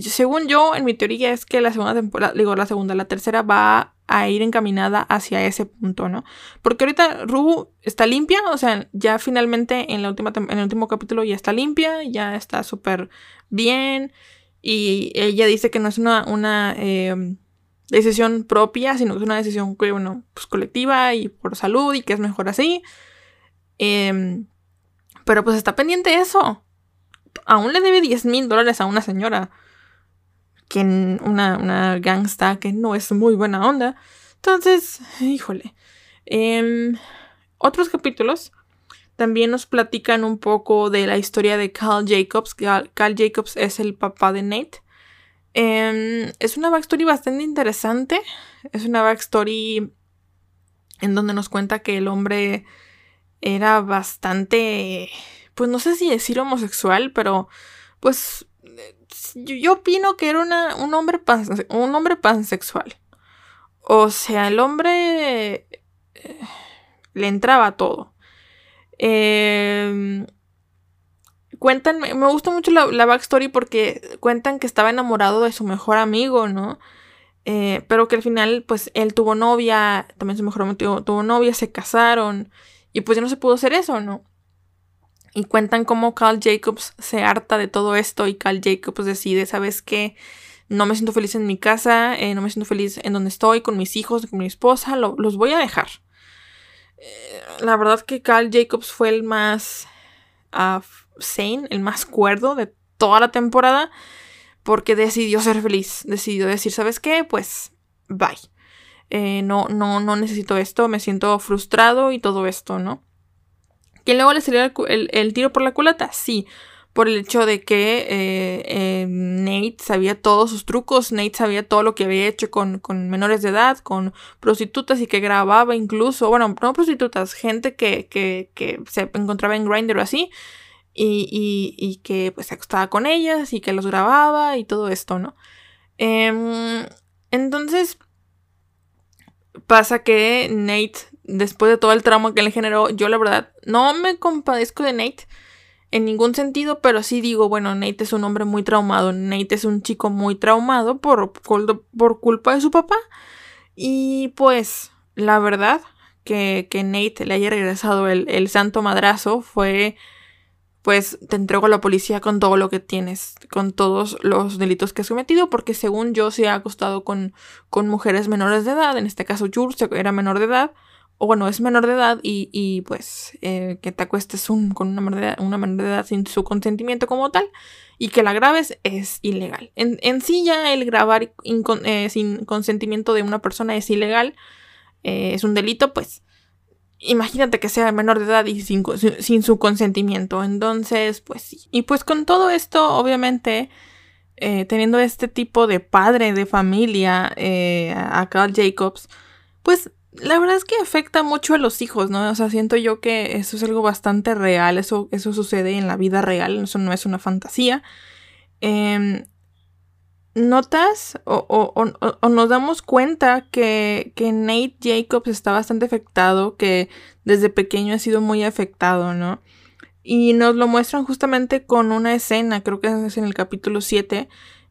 según yo, en mi teoría es que la segunda temporada, digo la segunda, la tercera va a ir encaminada hacia ese punto, ¿no? Porque ahorita Ru está limpia, o sea, ya finalmente en, la última en el último capítulo ya está limpia, ya está súper bien y ella dice que no es una, una em, decisión propia, sino que es una decisión bueno, pues, colectiva y por salud y que es mejor así. Em, pero pues está pendiente eso aún le debe 10 mil dólares a una señora. Que una, una gangsta que no es muy buena onda. Entonces, híjole. Em, otros capítulos también nos platican un poco de la historia de Carl Jacobs. Carl, Jacobs es el papá de Nate. Em, es una backstory bastante interesante. Es una backstory en donde nos cuenta que el hombre era bastante pues no sé si decir homosexual, pero pues yo, opino que era un, hombre un hombre pansexual. O sea, el hombre eh, le entraba todo. Em, cuentan, me gusta mucho la, backstory porque cuentan que estaba enamorado de su mejor amigo, ¿no? Eh, pero que al final, pues él tuvo novia, también su mejor amigo tuvo novia, se casaron y pues ya no se pudo hacer eso, ¿no? Y cuentan cómo Carl Jacobs se harta de todo esto y Carl Jacobs decide, ¿sabes qué? No me siento feliz en mi casa, eh, no me siento feliz en donde estoy, con mis hijos, con mi esposa, los voy a dejar. Eh, la verdad que Carl Jacobs fue el más uh, sane, el más cuerdo de toda la temporada, porque decidió ser feliz, decidió decir, ¿sabes qué? Pues bye. Eh, no, no, no necesito esto, me siento frustrado y todo esto, ¿no? ¿Que luego le salió el, tiro por la culata? Sí, por el hecho de que eh, eh, Nate sabía todos sus trucos, Nate sabía todo lo que había hecho con, menores de edad, con prostitutas y que grababa incluso, bueno, no prostitutas, gente que, que, se encontraba en Grindr o así. Y, y, que pues se acostaba con ellas y que los grababa y todo esto, ¿no? Em, entonces pasa que Nate después de todo el trauma que le generó, yo la verdad no me compadezco de Nate en ningún sentido, pero sí digo, bueno, Nate es un hombre muy traumado, Nate es un chico muy traumado por, por, culpa de su papá. Y pues, la verdad, que, que Nate le haya regresado el, el santo madrazo fue pues te entrego a la policía con todo lo que tienes, con todos los delitos que has cometido, porque según yo se ha acostado con, con mujeres menores de edad, en este caso Jules era menor de edad, o bueno, es menor de edad y, pues eh, que te acuestes con una menor, de edad, una menor de edad sin su consentimiento como tal y que la grabes es ilegal. En, en sí ya el grabar eh, sin consentimiento de una persona es ilegal, eh, es un delito, pues. imagínate que sea menor de edad y sin, sin, su consentimiento. Entonces, pues sí. Y pues con todo esto, obviamente, teniendo este tipo de padre de familia, a Carl Jacobs, pues la verdad es que afecta mucho a los hijos, ¿no? O sea, siento yo que eso es algo bastante real, eso, eso sucede en la vida real, eso no es una fantasía. Em, notas o, nos damos cuenta que, que, Nate Jacobs está bastante afectado, que desde pequeño ha sido muy afectado, ¿no? Y nos lo muestran justamente con una escena, creo que es en el capítulo 7,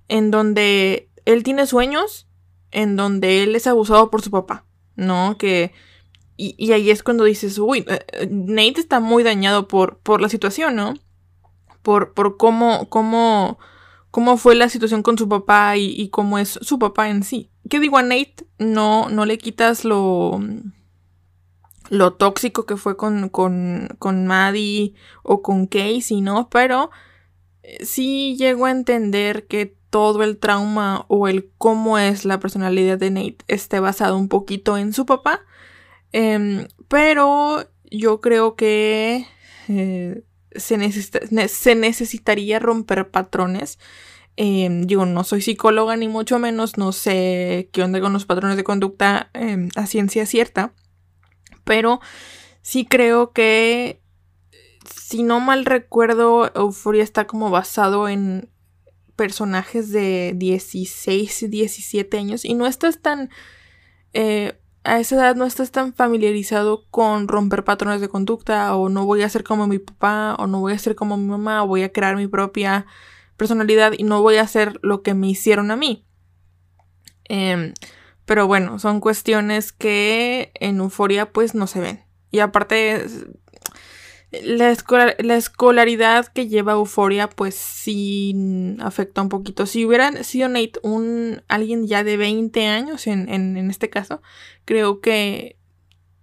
en donde él tiene sueños, en donde él es abusado por su papá, ¿no? Que... Y, y ahí es cuando dices, uy, eh, eh, Nate está muy dañado por, por la situación, ¿no? Por, por cómo, cómo cómo fue la situación con su papá y, cómo es su papá en sí. ¿Qué digo a Nate? No, no le quitas lo, lo tóxico que fue con, con, con Maddie o con Casey, ¿no? Pero eh, sí llego a entender que todo el trauma o el cómo es la personalidad de Nate esté basado un poquito en su papá. Em, pero yo creo que eh, se, se necesitaría romper patrones. Em, digo, no soy psicóloga ni mucho menos, no sé qué onda con los patrones de conducta em, a ciencia cierta, pero sí creo que, si no mal recuerdo, Euphoria está como basado en personajes de 16, 17 años y no estás tan... Eh, a esa edad no estás tan familiarizado con romper patrones de conducta o no voy a ser como mi papá o no voy a ser como mi mamá o voy a crear mi propia personalidad y no voy a hacer lo que me hicieron a mí. Em, pero bueno, son cuestiones que en euforia pues no se ven. Y aparte la, escolaridad que lleva Euforia, pues sí afecta un poquito. Si hubiera sido Nate un alguien ya de 20 años, en, en, este caso, creo que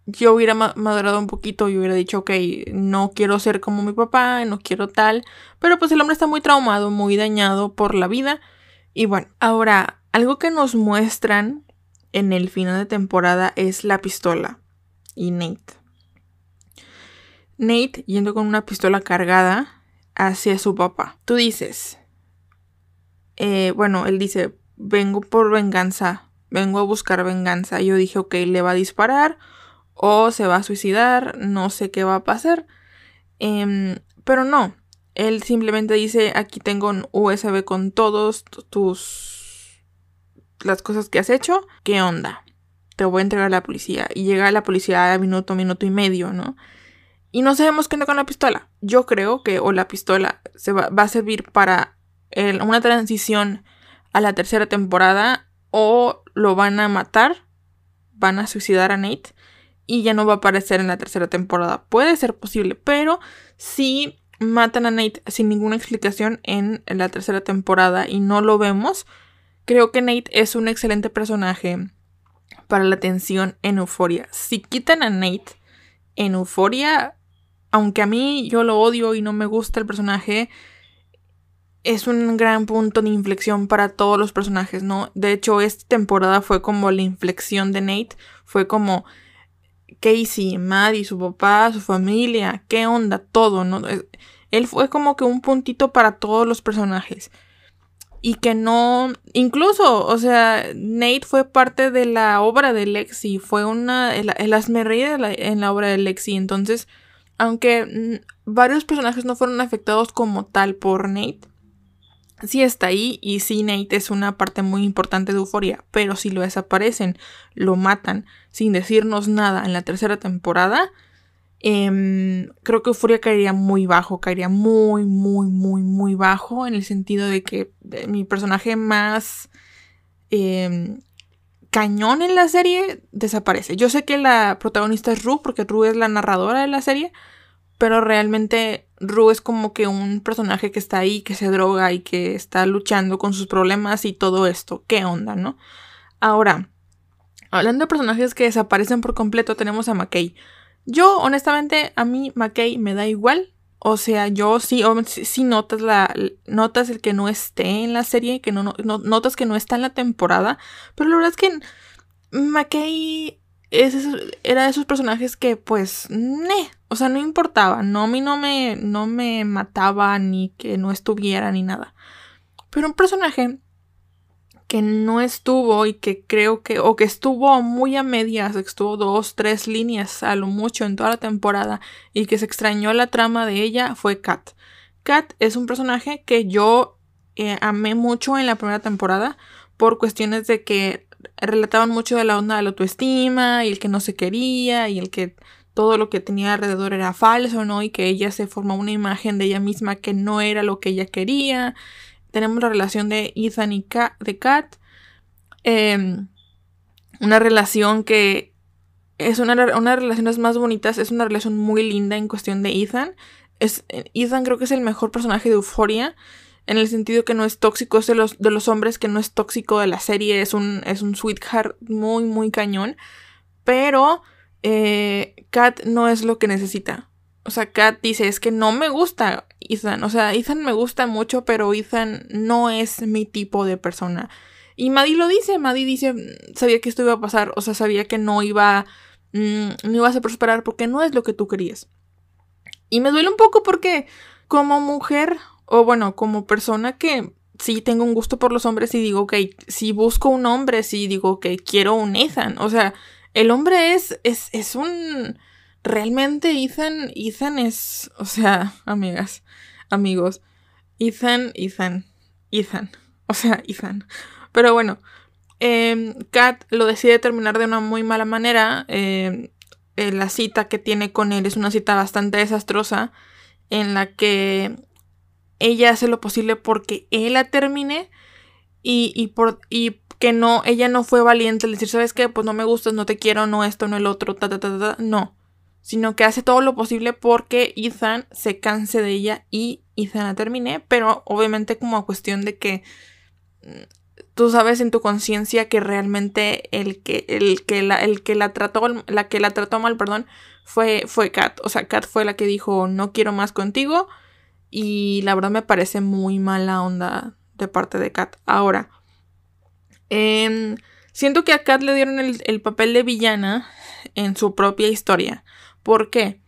yo hubiera madurado un poquito y hubiera dicho, ok, no quiero ser como mi papá, no quiero tal. Pero pues el hombre está muy traumado, muy dañado por la vida. Y bueno, ahora, algo que nos muestran en el final de temporada es la pistola y Nate. Nate yendo con una pistola cargada hacia su papá. Tú dices, eh, bueno, él dice, vengo por venganza, vengo a buscar venganza. Yo dije, ok, le va a disparar o se va a suicidar, no sé qué va a pasar. Em, pero no, él simplemente dice, aquí tengo un USB con todos tus... las cosas que has hecho. ¿Qué onda? Te voy a entregar a la policía. Y llega la policía a minuto, minuto y medio, ¿no? Y no sabemos qué onda con la pistola. Yo creo que o la pistola se va, a servir para una transición a la tercera temporada o lo van a matar, van a suicidar a Nate y ya no va a aparecer en la tercera temporada. Puede ser posible, pero si matan a Nate sin ninguna explicación en la tercera temporada y no lo vemos, creo que Nate es un excelente personaje para la tensión en Euforia. Si quitan a Nate en Euforia, aunque a mí yo lo odio y no me gusta el personaje, es un gran punto de inflexión para todos los personajes, ¿no? De hecho, esta temporada fue como la inflexión de Nate, fue como Casey, Maddie, su papá, su familia, qué onda, todo, ¿no? Él fue como que un puntito para todos los personajes. Y que no, incluso, o sea, Nate fue parte de la obra de Lexi, fue una, el, el en la obra de Lexi, entonces aunque mm, varios personajes no fueron afectados como tal por Nate, sí está ahí y sí Nate es una parte muy importante de Euforia, pero si lo desaparecen, lo matan sin decirnos nada en la tercera temporada, em, creo que Euforia caería muy bajo, caería muy, muy, muy, muy bajo en el sentido de que mi personaje más em, cañón en la serie desaparece. Yo sé que la protagonista es Rue, porque Rue es la narradora de la serie, pero realmente Rue es como que un personaje que está ahí, que se droga y que está luchando con sus problemas y todo esto. ¿Qué onda, no? Ahora, hablando de personajes que desaparecen por completo, tenemos a McKay. Yo, honestamente, a mí McKay me da igual. O sea, yo sí, sí, notas la. Notas el que no esté en la serie, que no, notas que no está en la temporada. Pero la verdad es que McKay era de esos personajes que pues, ne, o sea, no importaba, no, a no me, no me mataba ni que no estuviera ni nada. Pero un personaje que no estuvo y que creo que, o que estuvo muy a medias, estuvo dos, tres líneas a lo mucho en toda la temporada y que se extrañó la trama de ella fue Kat. Kat es un personaje que yo eh, amé mucho en la primera temporada por cuestiones de que relataban mucho de la onda de la autoestima y el que no se quería y el que todo lo que tenía alrededor era falso, ¿no? Y que ella se formó una imagen de ella misma que no era lo que ella quería tenemos la relación de Ethan y de Kat. Em, una relación que es una, una de las relaciones más bonitas, es una relación muy linda en cuestión de Ethan. Es, Ethan creo que es el mejor personaje de Euphoria, en el sentido que no es tóxico, de los, de los hombres que no es tóxico de la serie, es un, es un sweetheart muy, muy cañón. Pero eh, Kat no es lo que necesita. O sea, Kat dice, es que no me gusta Ethan. O sea, Ethan me gusta mucho, pero Ethan no es mi tipo de persona. Y Maddie lo dice, Maddie dice, sabía que esto iba a pasar, o sea, sabía que no iba, mm, no ibas a prosperar porque no es lo que tú querías. Y me duele un poco porque como mujer, o bueno, como persona que sí tengo un gusto por los hombres y digo, ok, si busco un hombre, sí digo, que quiero un Ethan. O sea, el hombre es, es, es un realmente Ethan, Ethan es, o sea, amigas, amigos, Ethan, Ethan, Ethan, o sea, Ethan. Pero bueno, eh, Kat lo decide terminar de una muy mala manera. Em, eh, la cita que tiene con él es una cita bastante desastrosa en la que ella hace lo posible porque él la termine y, y, por, y que no, ella no fue valiente al decir, ¿sabes qué? Pues no me gustas, no te quiero, no esto, no el otro, ta, ta, ta, ta. No sino que hace todo lo posible porque Ethan se canse de ella y Ethan la termine, pero obviamente como a cuestión de que mm, tú sabes en tu conciencia que realmente el que, el que, la, el que la trató, la que la trató mal, perdón, fue, fue Kat. O sea, Kat fue la que dijo no quiero más contigo. Y la verdad me parece muy mala onda de parte de Kat. Ahora, em, siento que a Kat le dieron el, el papel de villana en su propia historia. ¿Por qué?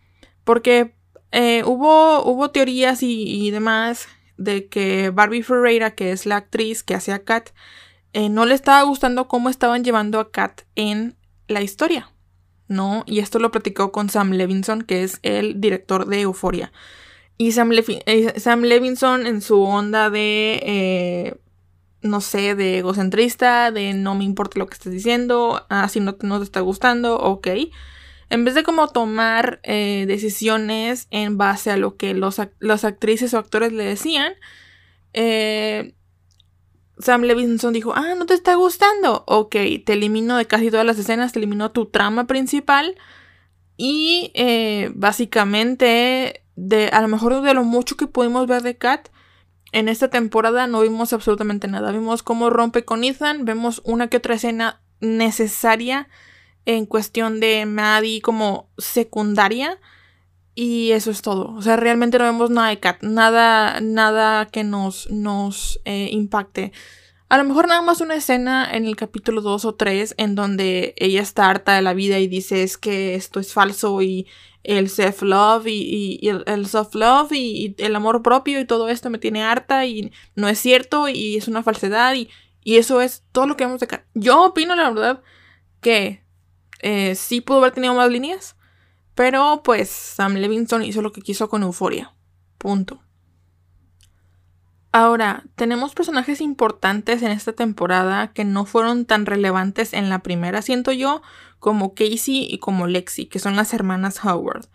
Porque eh, hubo, teorías y, demás de que Barbie Ferreira, que es la actriz que hace a Kat, eh, no le estaba gustando cómo estaban llevando a Kat en la historia. ¿No? Y esto lo platicó con Sam Levinson, que es el director de Euphoria. Y Sam, eh, Sam Levinson en su onda de, no sé, de egocentrista, de no me importa lo que estés diciendo, ah, no, no te está gustando, ok en vez de como tomar eh, decisiones en base a lo que los, actrices o actores le decían, eh, Sam Levinson dijo, ah, no te está gustando. Ok, te elimino de casi todas las escenas, te elimino tu trama principal. Y eh, básicamente, de, a lo mejor de lo mucho que pudimos ver de Kat, en esta temporada no vimos absolutamente nada. Vimos cómo rompe con Ethan, vemos una que otra escena necesaria en cuestión de Maddie como secundaria. Y eso es todo. O sea, realmente no vemos nada de Kat. Nada, nada que nos, nos eh, impacte. A lo mejor nada más una escena en el capítulo 2 o 3 en donde ella está harta de la vida y dice es que esto es falso y el self-love y, el, self-love y, el amor propio y todo esto me tiene harta y no es cierto y es una falsedad y, eso es todo lo que vemos de Kat. Yo opino la verdad que eh, sí pudo haber tenido más líneas, pero pues Sam Levinson hizo lo que quiso con Euforia. Punto. Ahora, tenemos personajes importantes en esta temporada que no fueron tan relevantes en la primera, siento yo, como Casey y como Lexi, que son las hermanas Howard.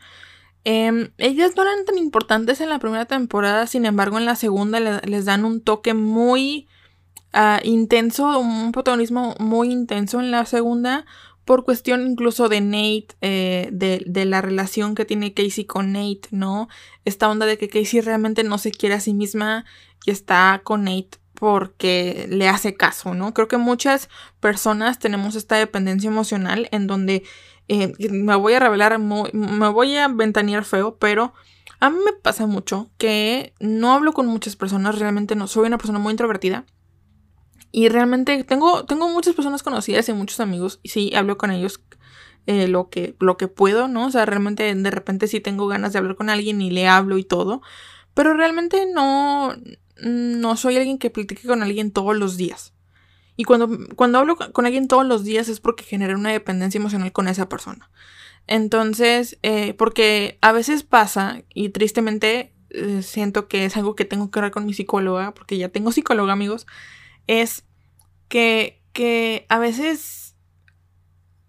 Em, ellas no eran tan importantes en la primera temporada, sin embargo en la segunda les dan un toque muy ah, intenso, un protagonismo muy intenso en la segunda, por cuestión incluso de Nate, eh, de, la relación que tiene Casey con Nate, ¿no? Esta onda de que Casey realmente no se quiere a sí misma y está con Nate porque le hace caso, ¿no? Creo que muchas personas tenemos esta dependencia emocional en donde eh, me voy a revelar, me voy a ventanear feo, pero a mí me pasa mucho que no hablo con muchas personas, realmente no, soy una persona muy introvertida y realmente tengo, tengo muchas personas conocidas y muchos amigos, y sí, hablo con ellos eh, lo, que, lo que puedo, ¿no? O sea, realmente de repente sí tengo ganas de hablar con alguien y le hablo y todo, pero realmente no, no soy alguien que platique con alguien todos los días. Y cuando, cuando hablo con alguien todos los días es porque genera una dependencia emocional con esa persona. Entonces, eh, porque a veces pasa, y tristemente eh, siento que es algo que tengo que hablar con mi psicóloga, porque ya tengo psicóloga, amigos, es que, que a veces,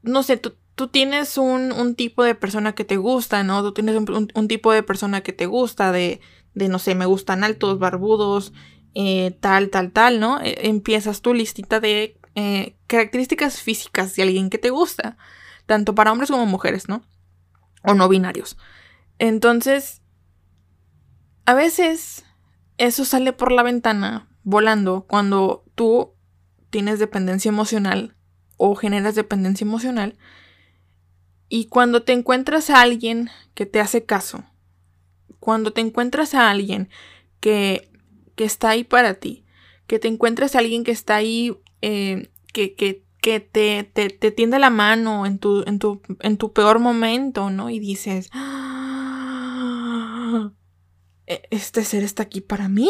no sé, tú, tú tienes un, un, tipo de persona que te gusta, ¿no? Tú tienes un, tipo de persona que te gusta, de, de, no sé, me gustan altos, barbudos, eh, tal, tal, tal, ¿no? E, empiezas tu listita de eh, características físicas de alguien que te gusta tanto para hombres como mujeres, ¿no? O no binarios. Entonces, a veces eso sale por la ventana volando cuando tú tienes dependencia emocional o generas dependencia emocional y cuando te encuentras a alguien que te hace caso, cuando te encuentras a alguien que, que está ahí para ti, que te encuentras a alguien que está ahí, eh, que, que que te, te, te, tiende la mano en tu, en, tu, en tu peor momento, ¿no? Y dices, ah, e, este ser está aquí para mí.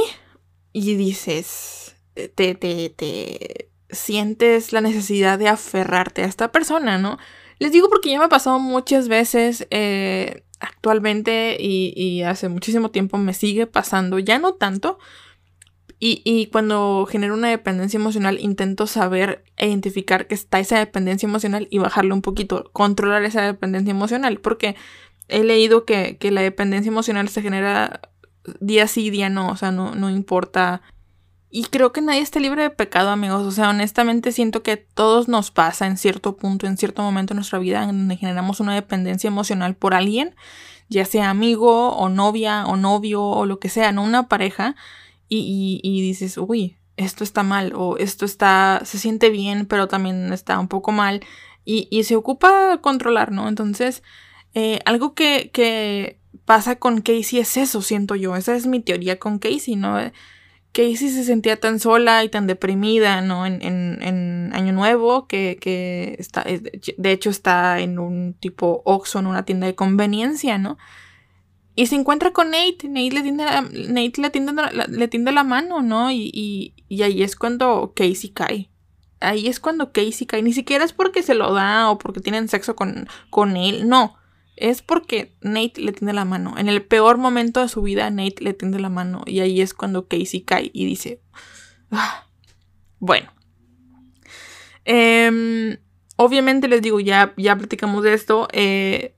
Y dices, te, te, te sientes la necesidad de aferrarte a esta persona, ¿no? Les digo porque ya me ha pasado muchas veces eh, actualmente y, y hace muchísimo tiempo me sigue pasando, ya no tanto, y, cuando genero una dependencia emocional, intento saber e identificar que está esa dependencia emocional y bajarle un poquito, controlar esa dependencia emocional, porque he leído que, la dependencia emocional se genera día sí, día no, o sea, no, no importa. Y creo que nadie está libre de pecado, amigos. O sea, honestamente siento que todos nos pasa en cierto punto, en cierto momento de nuestra vida, en donde generamos una dependencia emocional por alguien, ya sea amigo o novia o novio o lo que sea, no una pareja y, dices, uy, esto está mal o esto está, se siente bien, pero también está un poco mal y, se ocupa controlar, ¿no? Entonces, eh, algo que, que, pasa con Casey es eso, siento yo, esa es mi teoría con Casey, ¿no? Casey se sentía tan sola y tan deprimida, ¿no? En, en, en Año Nuevo, que, que está, de hecho está en un tipo Oxxo, en una tienda de conveniencia, ¿no? Y se encuentra con Nate. Nate le tiende la, Nate le tiende le la mano, ¿no? Y, y, y, ahí es cuando Casey cae. Ahí es cuando Casey cae. Ni siquiera es porque se lo da o porque tienen sexo con, con él. No. Es porque Nate le tiende la mano. En el peor momento de su vida, Nate le tiende la mano. Y ahí es cuando Casey cae y dice. Ah, bueno. Em, obviamente les digo, ya, ya platicamos de esto. Eh,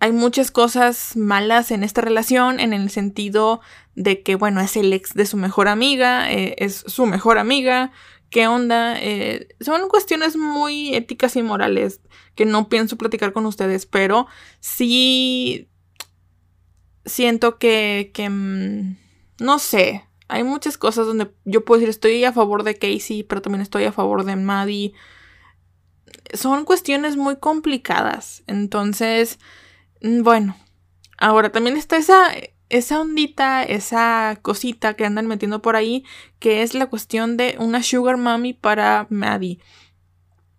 hay muchas cosas malas en esta relación en el sentido de que, bueno, es el ex de su mejor amiga, eh, es su mejor amiga, ¿qué onda? Eh, son cuestiones muy éticas y morales que no pienso platicar con ustedes, pero sí siento que, que mm, no sé, hay muchas cosas donde yo puedo decir estoy a favor de Casey, pero también estoy a favor de Maddie. Son cuestiones muy complicadas, entonces Mm, bueno, ahora también está esa, esa ondita, esa cosita que andan metiendo por ahí, que es la cuestión de una sugar mommy para Maddie.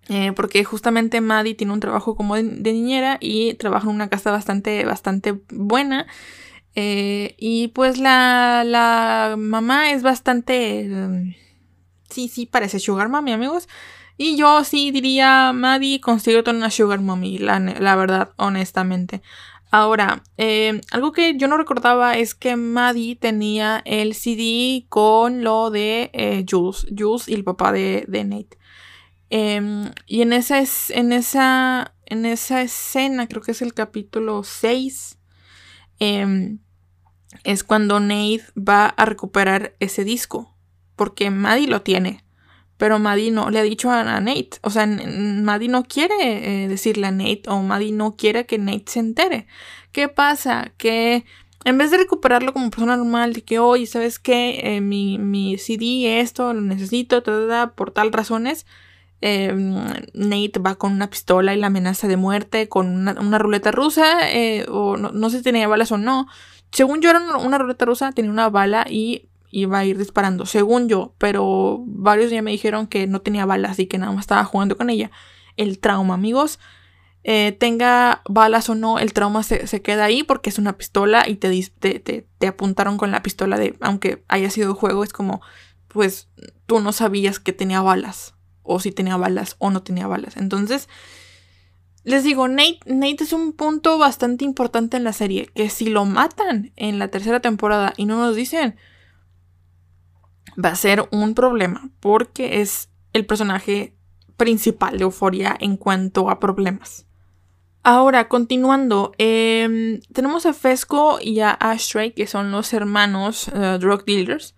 Eh, porque justamente Maddie tiene un trabajo como de, niñera y trabaja en una casa bastante, bastante buena. Eh, y pues la, la mamá es bastante... Mm, sí, sí, parece sugar mommy, amigos. Y yo sí diría, Maddie, consíguete una Sugar Mommy, la, la verdad, honestamente. Ahora, eh, algo que yo no recordaba es que Maddie tenía el CD con lo de eh, Jules, Jules y el papá de, Nate. Em, y en esa, en, esa, en esa escena, creo que es el capítulo 6, em, es cuando Nate va a recuperar ese disco. Porque Maddie lo tiene. Pero Maddie no le ha dicho a, Nate. O sea, Maddie no quiere eh, decirle a Nate o Maddie no quiere que Nate se entere. ¿Qué pasa? Que en vez de recuperarlo como persona normal, de que, oye, ¿sabes qué? Eh, mi, mi, CD, esto, lo necesito, por tal razones, em, Nate va con una pistola y la amenaza de muerte, con una, ruleta rusa, eh, o no, sé si tenía balas o no. Según yo era una ruleta rusa, tenía una bala y iba a ir disparando, según yo, pero varios ya me dijeron que no tenía balas y que nada más estaba jugando con ella. El trauma, amigos. eh, tenga balas o no, el trauma se, queda ahí porque es una pistola y te, te, te, apuntaron con la pistola de, aunque haya sido juego, es como, pues tú no sabías que tenía balas, o si tenía balas o no tenía balas. Entonces, les digo, Nate, Nate es un punto bastante importante en la serie, que si lo matan en la tercera temporada y no nos dicen, va a ser un problema, porque es el personaje principal de Euforia en cuanto a problemas. Ahora, continuando, em, tenemos a Fesco y a Ashtray, que son los hermanos eh, drug dealers.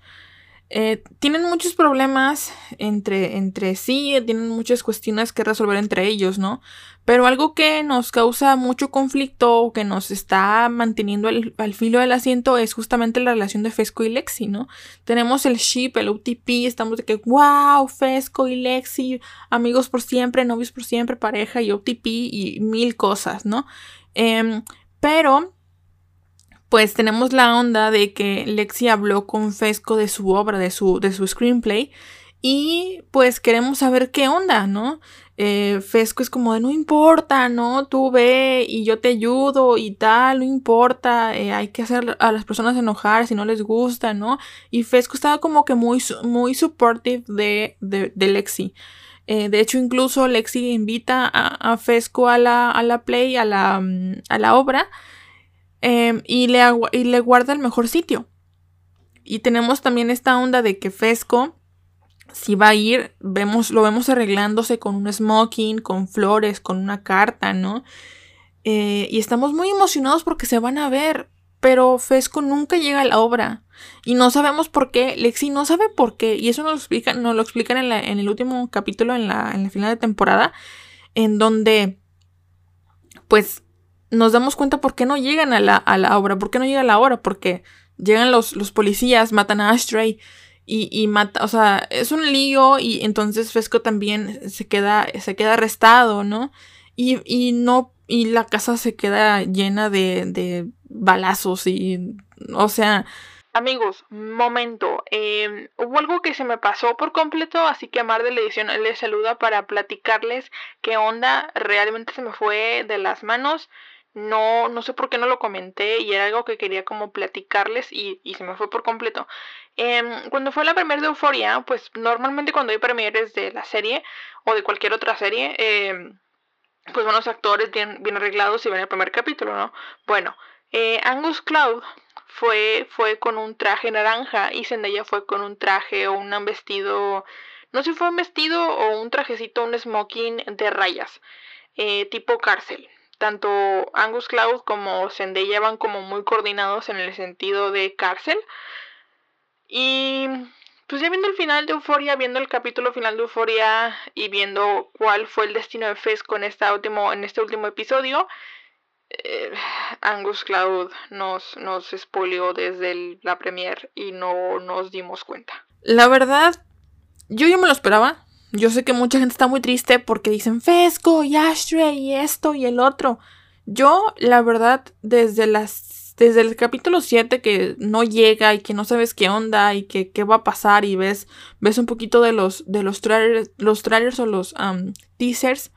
Eh, tienen muchos problemas entre, entre sí, tienen muchas cuestiones que resolver entre ellos, ¿no? Pero algo que nos causa mucho conflicto, que nos está manteniendo al, filo del asiento, es justamente la relación de Fesco y Lexi, ¿no? Tenemos el ship, el OTP, estamos de que, wow, Fesco y Lexi, amigos por siempre, novios por siempre, pareja y OTP y mil cosas, ¿no? Em, pero pues tenemos la onda de que Lexi habló con Fesco de su obra, de su, de su screenplay, y pues queremos saber qué onda, ¿no? Eh, Fesco es como de no importa, ¿no? Tú ve y yo te ayudo y tal, no importa, eh, hay que hacer a las personas enojar si no les gusta, ¿no? Y Fesco estaba como que muy, muy supportive de, de, Lexi. Eh, de hecho, incluso Lexi invita a, a Fesco a la, a la play, a la, mm, a la obra, Em, y, le y le guarda el mejor sitio. Y tenemos también esta onda de que Fesco, si va a ir, vemos, lo vemos arreglándose con un smoking, con flores, con una carta, ¿no? Eh, y estamos muy emocionados porque se van a ver, pero Fesco nunca llega a la obra. Y no sabemos por qué, Lexi no sabe por qué, y eso nos lo explican, nos lo explican en, en el último capítulo, en la, en la final de temporada, en donde, pues, nos damos cuenta por qué no llegan a la, a la obra, por qué no llega la obra, porque llegan los, los policías, matan a Ashtray y, y mata, o sea, es un lío y entonces Fesco también se queda, se queda arrestado, ¿no? Y, y no, y la casa se queda llena de, de balazos y, o sea, Amigos, momento. Em, hubo algo que se me pasó por completo, así que Amar de la edición les saluda para platicarles qué onda. Realmente se me fue de las manos no, no sé por qué no lo comenté y era algo que quería como platicarles y, y se me fue por completo. Em, cuando fue la premier de Euforia, pues normalmente cuando hay premieres de la serie o de cualquier otra serie, em, pues van los actores bien, bien arreglados y ven el primer capítulo, ¿no? Bueno, eh, Angus Cloud fue, fue con un traje naranja y Zendaya fue con un traje o un vestido, no sé si fue un vestido o un trajecito, un smoking de rayas, eh, tipo cárcel tanto Angus Cloud como Zendaya van como muy coordinados en el sentido de cárcel. Y pues ya viendo el final de Euforia, viendo el capítulo final de Euforia y viendo cuál fue el destino de Fesco en, esta último, en este último episodio, eh, Angus Cloud nos, nos spoileó desde la premier y no nos dimos cuenta. La verdad, yo ya me lo esperaba. Yo sé que mucha gente está muy triste porque dicen Fesco y Ashtray y esto y el otro. Yo, la verdad, desde las desde el capítulo 7 que no llega y que no sabes qué onda y que qué va a pasar y ves ves un poquito de los de los trailers, los trailers o los teasers.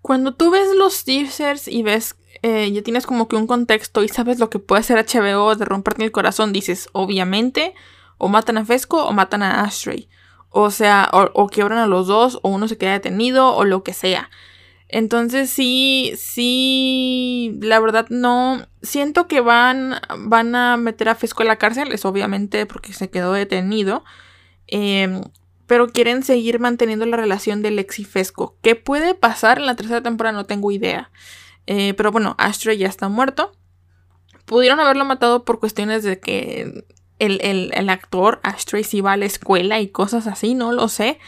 Cuando tú ves los teasers y ves eh, ya tienes como que un contexto y sabes lo que puede hacer HBO de romperte el corazón, dices, obviamente, o matan a Fesco o matan a Ashtray. O sea, o, quiebran a los dos, o uno se queda detenido, o lo que sea. Entonces sí, sí, la verdad no, siento que van, van a meter a Fesco en la cárcel, es obviamente porque se quedó detenido, em, pero quieren seguir manteniendo la relación de Lex y Fesco. ¿Qué puede pasar en la tercera temporada? No tengo idea. Eh, pero bueno, Astro ya está muerto. Pudieron haberlo matado por cuestiones de que el, actor Ash Tracy va a la escuela y cosas así, no lo sé.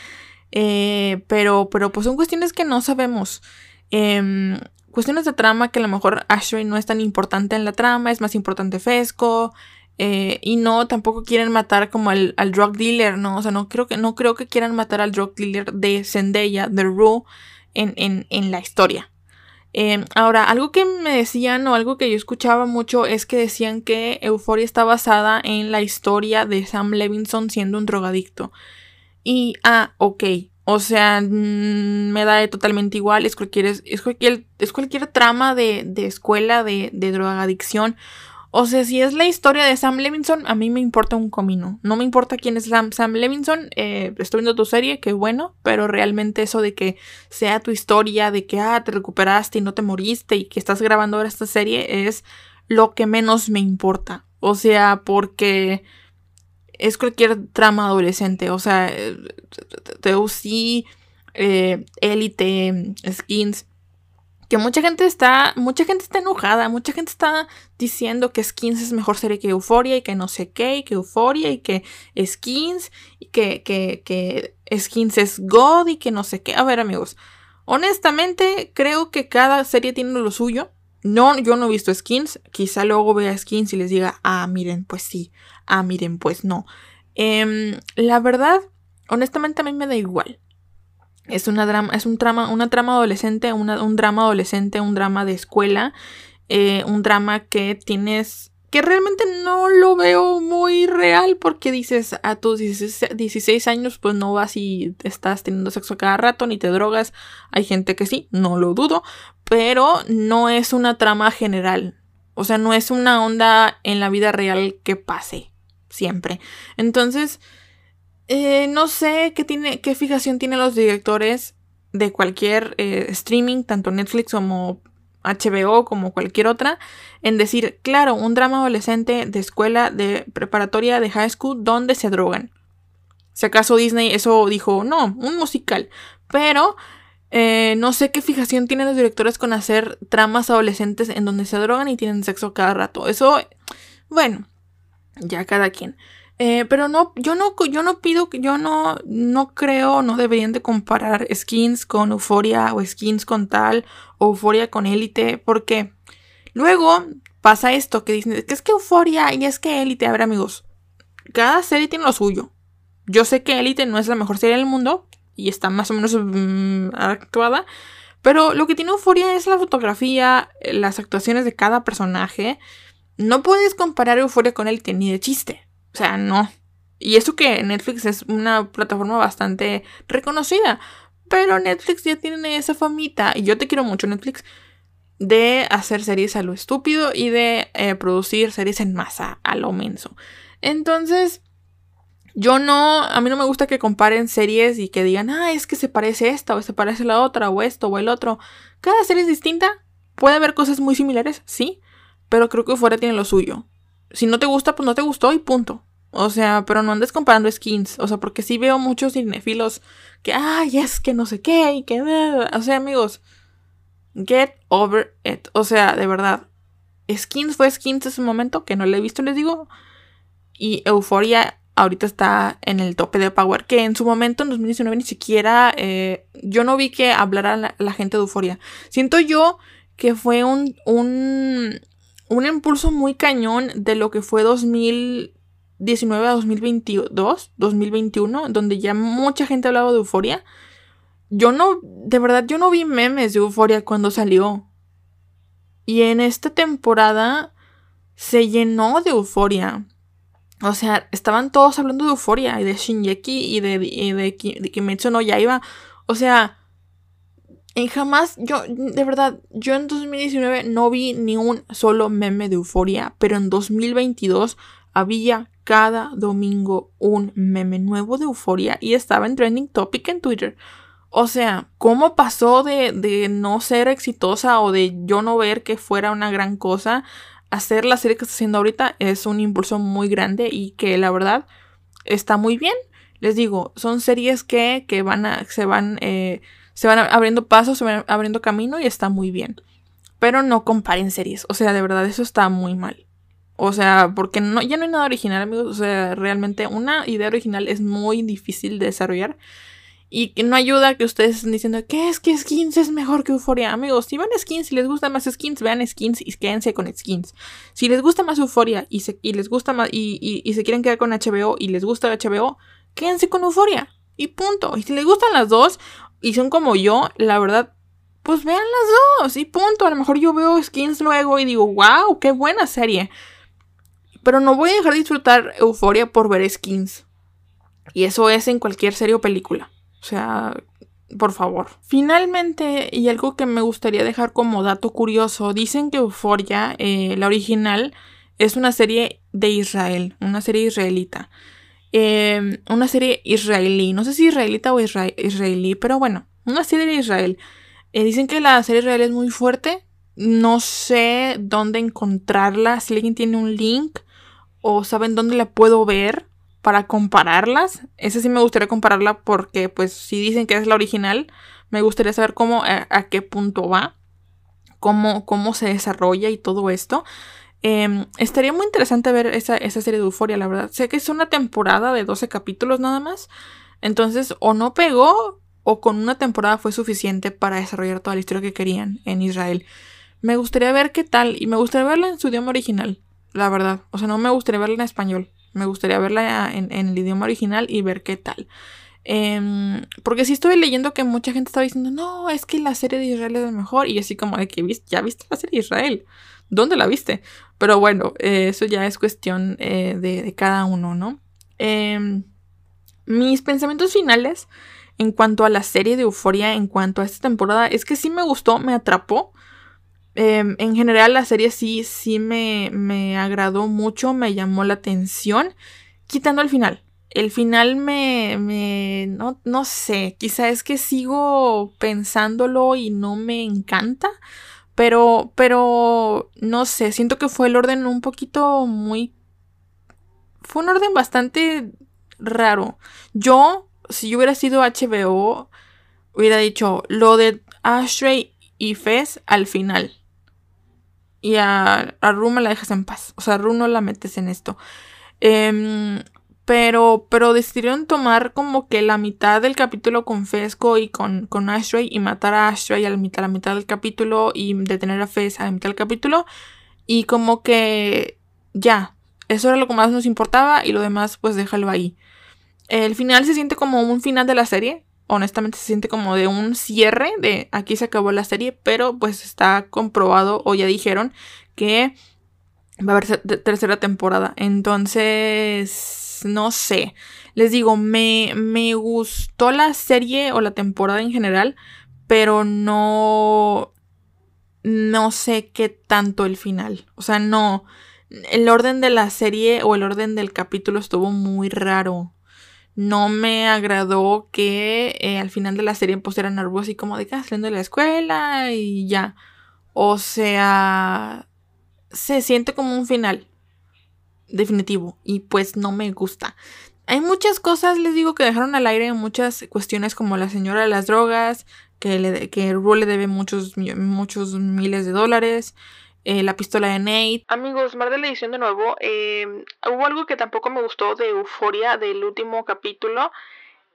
Eh, pero, pero pues son cuestiones que no sabemos. Em, cuestiones de trama que a lo mejor Ashtray no es tan importante en la trama, es más importante Fesco. Eh, y no, tampoco quieren matar como al, al, drug dealer, ¿no? O sea, no creo que, no creo que quieran matar al drug dealer de Zendaya, de Rue, en, en, en la historia. Em, ahora, algo que me decían o algo que yo escuchaba mucho es que decían que Euphoria está basada en la historia de Sam Levinson siendo un drogadicto. Y, ah, ok, O sea, mm, me da totalmente igual. Es cualquier, es cualquier, es cualquier trama de, de escuela de, de drogadicción. O sea, si es la historia de Sam Levinson, a mí me importa un comino. No me importa quién es Sam, Levinson. Eh, estoy viendo tu serie, qué bueno. Pero realmente eso de que sea tu historia, de que ah, te recuperaste y no te moriste y que estás grabando ahora esta serie, es lo que menos me importa. O sea, porque es cualquier trama adolescente. O sea, TOC, eh, Elite, Skins. Que mucha gente está. Mucha gente está enojada. Mucha gente está diciendo que Skins es mejor serie que Euphoria. Y que no sé qué. Y que Euphoria. Y que Skins. Y que, que, que Skins es God. Y que no sé qué. A ver, amigos. Honestamente, creo que cada serie tiene lo suyo. No, yo no he visto skins. Quizá luego vea skins y les diga, ah, miren, pues sí. Ah, miren, pues no. Em, la verdad, honestamente a mí me da igual. Es una drama, es un trama, una trama adolescente, un drama adolescente, un drama de escuela, eh, un drama que tienes que realmente no lo veo muy real porque dices a tus 16, años pues no vas y estás teniendo sexo cada rato ni te drogas. Hay gente que sí, no lo dudo, pero no es una trama general. O sea, no es una onda en la vida real que pase siempre. Entonces, eh, no sé qué, tiene, qué fijación tienen los directores de cualquier eh, streaming, tanto Netflix como HBO como cualquier otra, en decir, claro, un drama adolescente de escuela, de preparatoria, de high school, donde se drogan. Si acaso Disney eso dijo, no, un musical. Pero eh, no sé qué fijación tienen los directores con hacer tramas adolescentes en donde se drogan y tienen sexo cada rato. Eso, bueno, ya cada quien. Eh, pero no, yo no, yo no pido, yo no, no creo, no deberían de comparar skins con euforia o skins con tal o euforia con élite, porque luego pasa esto que dicen que es que euforia y es que élite, a ver amigos, cada serie tiene lo suyo. Yo sé que élite no es la mejor serie del mundo y está más o menos mm, actuada, pero lo que tiene euforia es la fotografía, las actuaciones de cada personaje. No puedes comparar euforia con élite ni de chiste. O sea, no. Y eso que Netflix es una plataforma bastante reconocida. Pero Netflix ya tiene esa famita. Y yo te quiero mucho, Netflix. De hacer series a lo estúpido y de eh, producir series en masa a lo menso. Entonces, yo no, a mí no me gusta que comparen series y que digan, ah, es que se parece esta o se parece la otra o esto o el otro. Cada serie es distinta. Puede haber cosas muy similares, sí, pero creo que fuera tiene lo suyo. Si no te gusta, pues no te gustó y punto. O sea, pero no andes comparando skins. O sea, porque sí veo muchos cinefilos que, ay, es que no sé qué y que... O sea, amigos, get over it. O sea, de verdad. Skins fue skins en su momento, que no le he visto, les digo. Y Euphoria ahorita está en el tope de Power, que en su momento, en 2019, ni siquiera... Eh, yo no vi que hablara la, gente de Euphoria. Siento yo que fue un, un, un impulso muy cañón de lo que fue 2000 19 a 2022, 2021, donde ya mucha gente hablaba de euforia. Yo no, de verdad, yo no vi memes de euforia cuando salió. Y en esta temporada se llenó de euforia. O sea, estaban todos hablando de euforia y de Shinjeki y de, y de, de Kimetsu no iba O sea, en jamás, yo, de verdad, yo en 2019 no vi ni un solo meme de euforia, pero en 2022 había cada domingo un meme nuevo de euforia y estaba en trending topic en Twitter. O sea, ¿cómo pasó de, de, no ser exitosa o de yo no ver que fuera una gran cosa hacer la serie que está haciendo ahorita? Es un impulso muy grande y que la verdad está muy bien. Les digo, son series que, que van a, se van, eh, se van abriendo pasos, se van abriendo camino y está muy bien. Pero no comparen series. O sea, de verdad, eso está muy mal. O sea, porque no, ya no hay nada original, amigos. O sea, realmente una idea original es muy difícil de desarrollar. Y que no ayuda que ustedes estén diciendo que es que skins es mejor que Euphoria. Amigos, si van skins, si les gusta más skins, vean skins y quédense con skins. Si les gusta más Euphoria y, se, y les gusta más y, y, se quieren quedar con HBO y les gusta HBO, quédense con Euphoria. Y punto. Y si les gustan las dos y son como yo, la verdad, pues vean las dos. Y punto. A lo mejor yo veo skins luego y digo, wow, qué buena serie. Pero no voy a dejar de disfrutar Euforia por ver skins. Y eso es en cualquier serie o película. O sea, por favor. Finalmente, y algo que me gustaría dejar como dato curioso, dicen que Euphoria, eh, la original, es una serie de Israel, una serie israelita. Em, una serie israelí, no sé si israelita o israelí, pero bueno, una serie de Israel. Eh, dicen que la serie israelí es muy fuerte. No sé dónde encontrarla, si alguien tiene un link o saben dónde la puedo ver para compararlas. Esa sí me gustaría compararla porque pues si dicen que es la original, me gustaría saber cómo, a, qué punto va, cómo, cómo se desarrolla y todo esto. Em, estaría muy interesante ver esa, serie de Euforia, la verdad. Sé que es una temporada de 12 capítulos nada más. Entonces, o no pegó, o con una temporada fue suficiente para desarrollar toda la historia que querían en Israel. Me gustaría ver qué tal, y me gustaría verla en su idioma original, la verdad. O sea, no me gustaría verla en español. Me gustaría verla en, el idioma original y ver qué tal. Em, porque sí estuve leyendo que mucha gente estaba diciendo, no, es que la serie de Israel es la mejor. Y así como de que ya viste la serie de Israel. ¿Dónde la viste? Pero bueno, eh, eso ya es cuestión eh, de, cada uno, ¿no? Em, mis pensamientos finales en cuanto a la serie de Euforia, en cuanto a esta temporada, es que sí me gustó, me atrapó. Em, en general la serie sí, sí me, me agradó mucho, me llamó la atención, quitando el final. El final me, me no, no sé, quizá es que sigo pensándolo y no me encanta, pero, pero, no sé, siento que fue el orden un poquito muy... Fue un orden bastante raro. Yo, si yo hubiera sido HBO, hubiera dicho lo de Ashtray y Fez al final y a, a Ru la dejas en paz. O sea, Ru no la metes en esto. Em, pero, pero decidieron tomar como que la mitad del capítulo con Fesco y con, con Ashtray y matar a Ashtray a la mitad, la mitad del capítulo y detener a Fez a la mitad del capítulo. Y como que ya, eso era lo que más nos importaba y lo demás pues déjalo ahí. El final se siente como un final de la serie honestamente se siente como de un cierre de aquí se acabó la serie, pero pues está comprobado o ya dijeron que va a haber tercera temporada. Entonces, no sé. Les digo, me, me gustó la serie o la temporada en general, pero no... No sé qué tanto el final. O sea, no... El orden de la serie o el orden del capítulo estuvo muy raro no me agradó que eh, al final de la serie pusieran algo así como de que ah, saliendo de la escuela y ya. O sea, se siente como un final definitivo y pues no me gusta. Hay muchas cosas, les digo, que dejaron al aire, muchas cuestiones como la señora de las drogas, que, le, que le debe muchos, muchos miles de dólares. Eh, la pistola de Nate. Amigos, mar de la edición de nuevo. Em, hubo algo que tampoco me gustó de Euforia del último capítulo.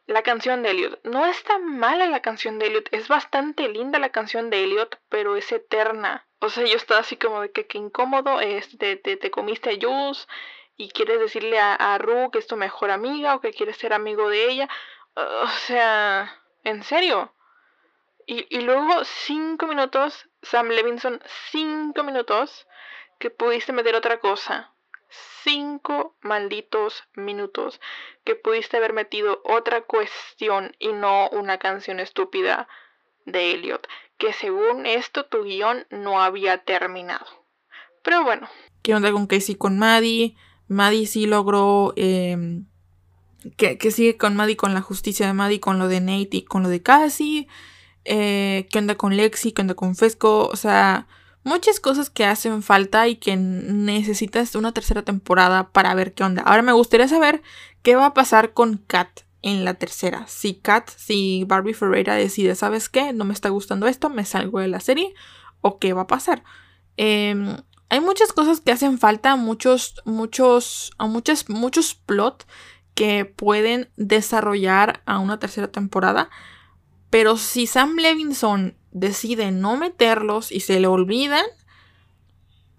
La canción de Elliot. No es tan mala la canción de Elliot. Es bastante linda la canción de Elliot, pero es eterna. O sea, yo estaba así como de que, qué incómodo. Este, te, te, comiste a Jules y quieres decirle a, a Ru que es tu mejor amiga o que quieres ser amigo de ella. O sea, ¿en serio? Y, luego cinco minutos, Sam Levinson, cinco minutos que pudiste meter otra cosa. Cinco malditos minutos que pudiste haber metido otra cuestión y no una canción estúpida de Elliot, que según esto tu guion no había terminado. Pero bueno. ¿Qué onda con Casey con Maddie? Maddie sí logró... Em, que, que, sigue con Maddie con la justicia de Maddie, con lo de Nate y con lo de Cassie eh, qué onda con Lexi, qué onda con Fesco, o sea, muchas cosas que hacen falta y que necesitas una tercera temporada para ver qué onda. Ahora me gustaría saber qué va a pasar con Kat en la tercera. Si Kat, si Barbie Ferreira decide, ¿sabes qué? No me está gustando esto, me salgo de la serie, o qué va a pasar. Em, hay muchas cosas que hacen falta, muchos, muchos, muchos, muchos plot que pueden desarrollar a una tercera temporada. Pero si Sam Levinson decide no meterlos y se le olvidan,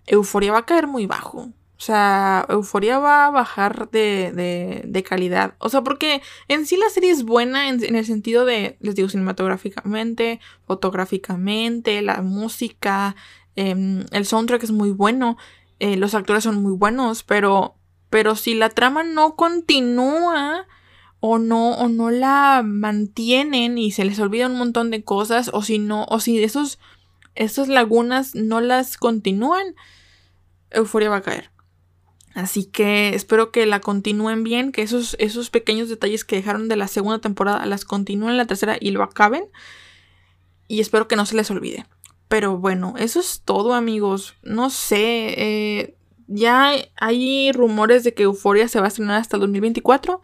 Euforia va a caer muy bajo. O sea, Euforia va a bajar de, calidad. O sea, porque en sí la serie es buena en, el sentido de, les digo, cinematográficamente, fotográficamente, la música, em, el soundtrack es muy bueno, eh, los actores son muy buenos, pero, pero si la trama no continúa o no, o no la mantienen y se les olvida un montón de cosas, o si no, o si esos, esas lagunas no las continúan, Euforia va a caer. Así que espero que la continúen bien, que esos, esos pequeños detalles que dejaron de la segunda temporada las continúen en la tercera y lo acaben. Y espero que no se les olvide. Pero bueno, eso es todo amigos. No sé, eh, ya hay rumores de que Euforia se va a estrenar hasta el 2024.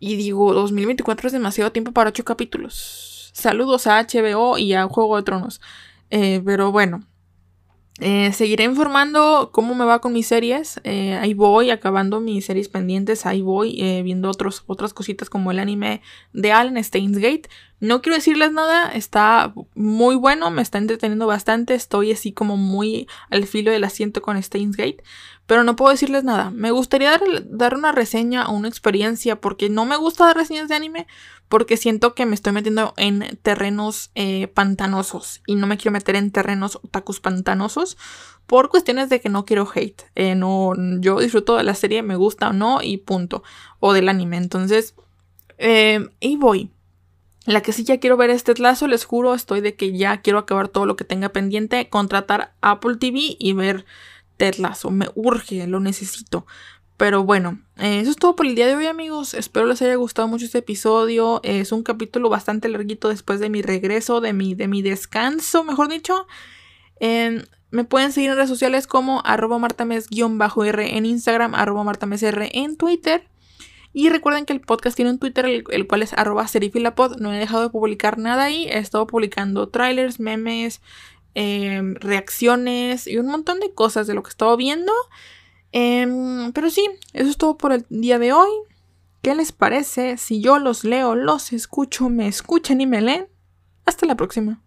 Y digo, 2024 es demasiado tiempo para 8 capítulos. Saludos a HBO y a Juego de Tronos. Eh, pero bueno, eh, seguiré informando cómo me va con mis series. Eh, ahí voy acabando mis series pendientes. Ahí voy eh, viendo otras cositas como el anime de Allen Steins Gate. No quiero decirles nada. Está muy bueno. Me está entreteniendo bastante. Estoy así como muy al filo del asiento con Steins Gate. Pero no puedo decirles nada. Me gustaría dar, dar una reseña o una experiencia. Porque no me gusta dar reseñas de anime porque siento que me estoy metiendo en terrenos eh, pantanosos y no me quiero meter en terrenos otakus pantanosos por cuestiones de que no quiero hate. Eh, no, yo disfruto de la serie, me gusta o no y punto. O del anime. Entonces, eh, y voy. La que sí ya quiero ver este lazo, les juro, estoy de que ya quiero acabar todo lo que tenga pendiente, contratar Apple TV y ver Ted Lasso. Me urge, lo necesito. Pero bueno, eh, eso es todo por el día de hoy amigos. Espero les haya gustado mucho este episodio. Es un capítulo bastante larguito después de mi regreso, de mi, de mi descanso, mejor dicho. me pueden seguir en redes sociales como arroba martames-r en Instagram, arroba martamesr en Twitter. Y recuerden que el podcast tiene un Twitter, el, cual es arroba serifilapod. No he dejado de publicar nada ahí. He estado publicando trailers, memes, em, reacciones y un montón de cosas de lo que he estado viendo. Em, pero sí, eso es todo por el día de hoy. ¿Qué les parece si yo los leo, los escucho, me escuchan y me leen? Hasta la próxima.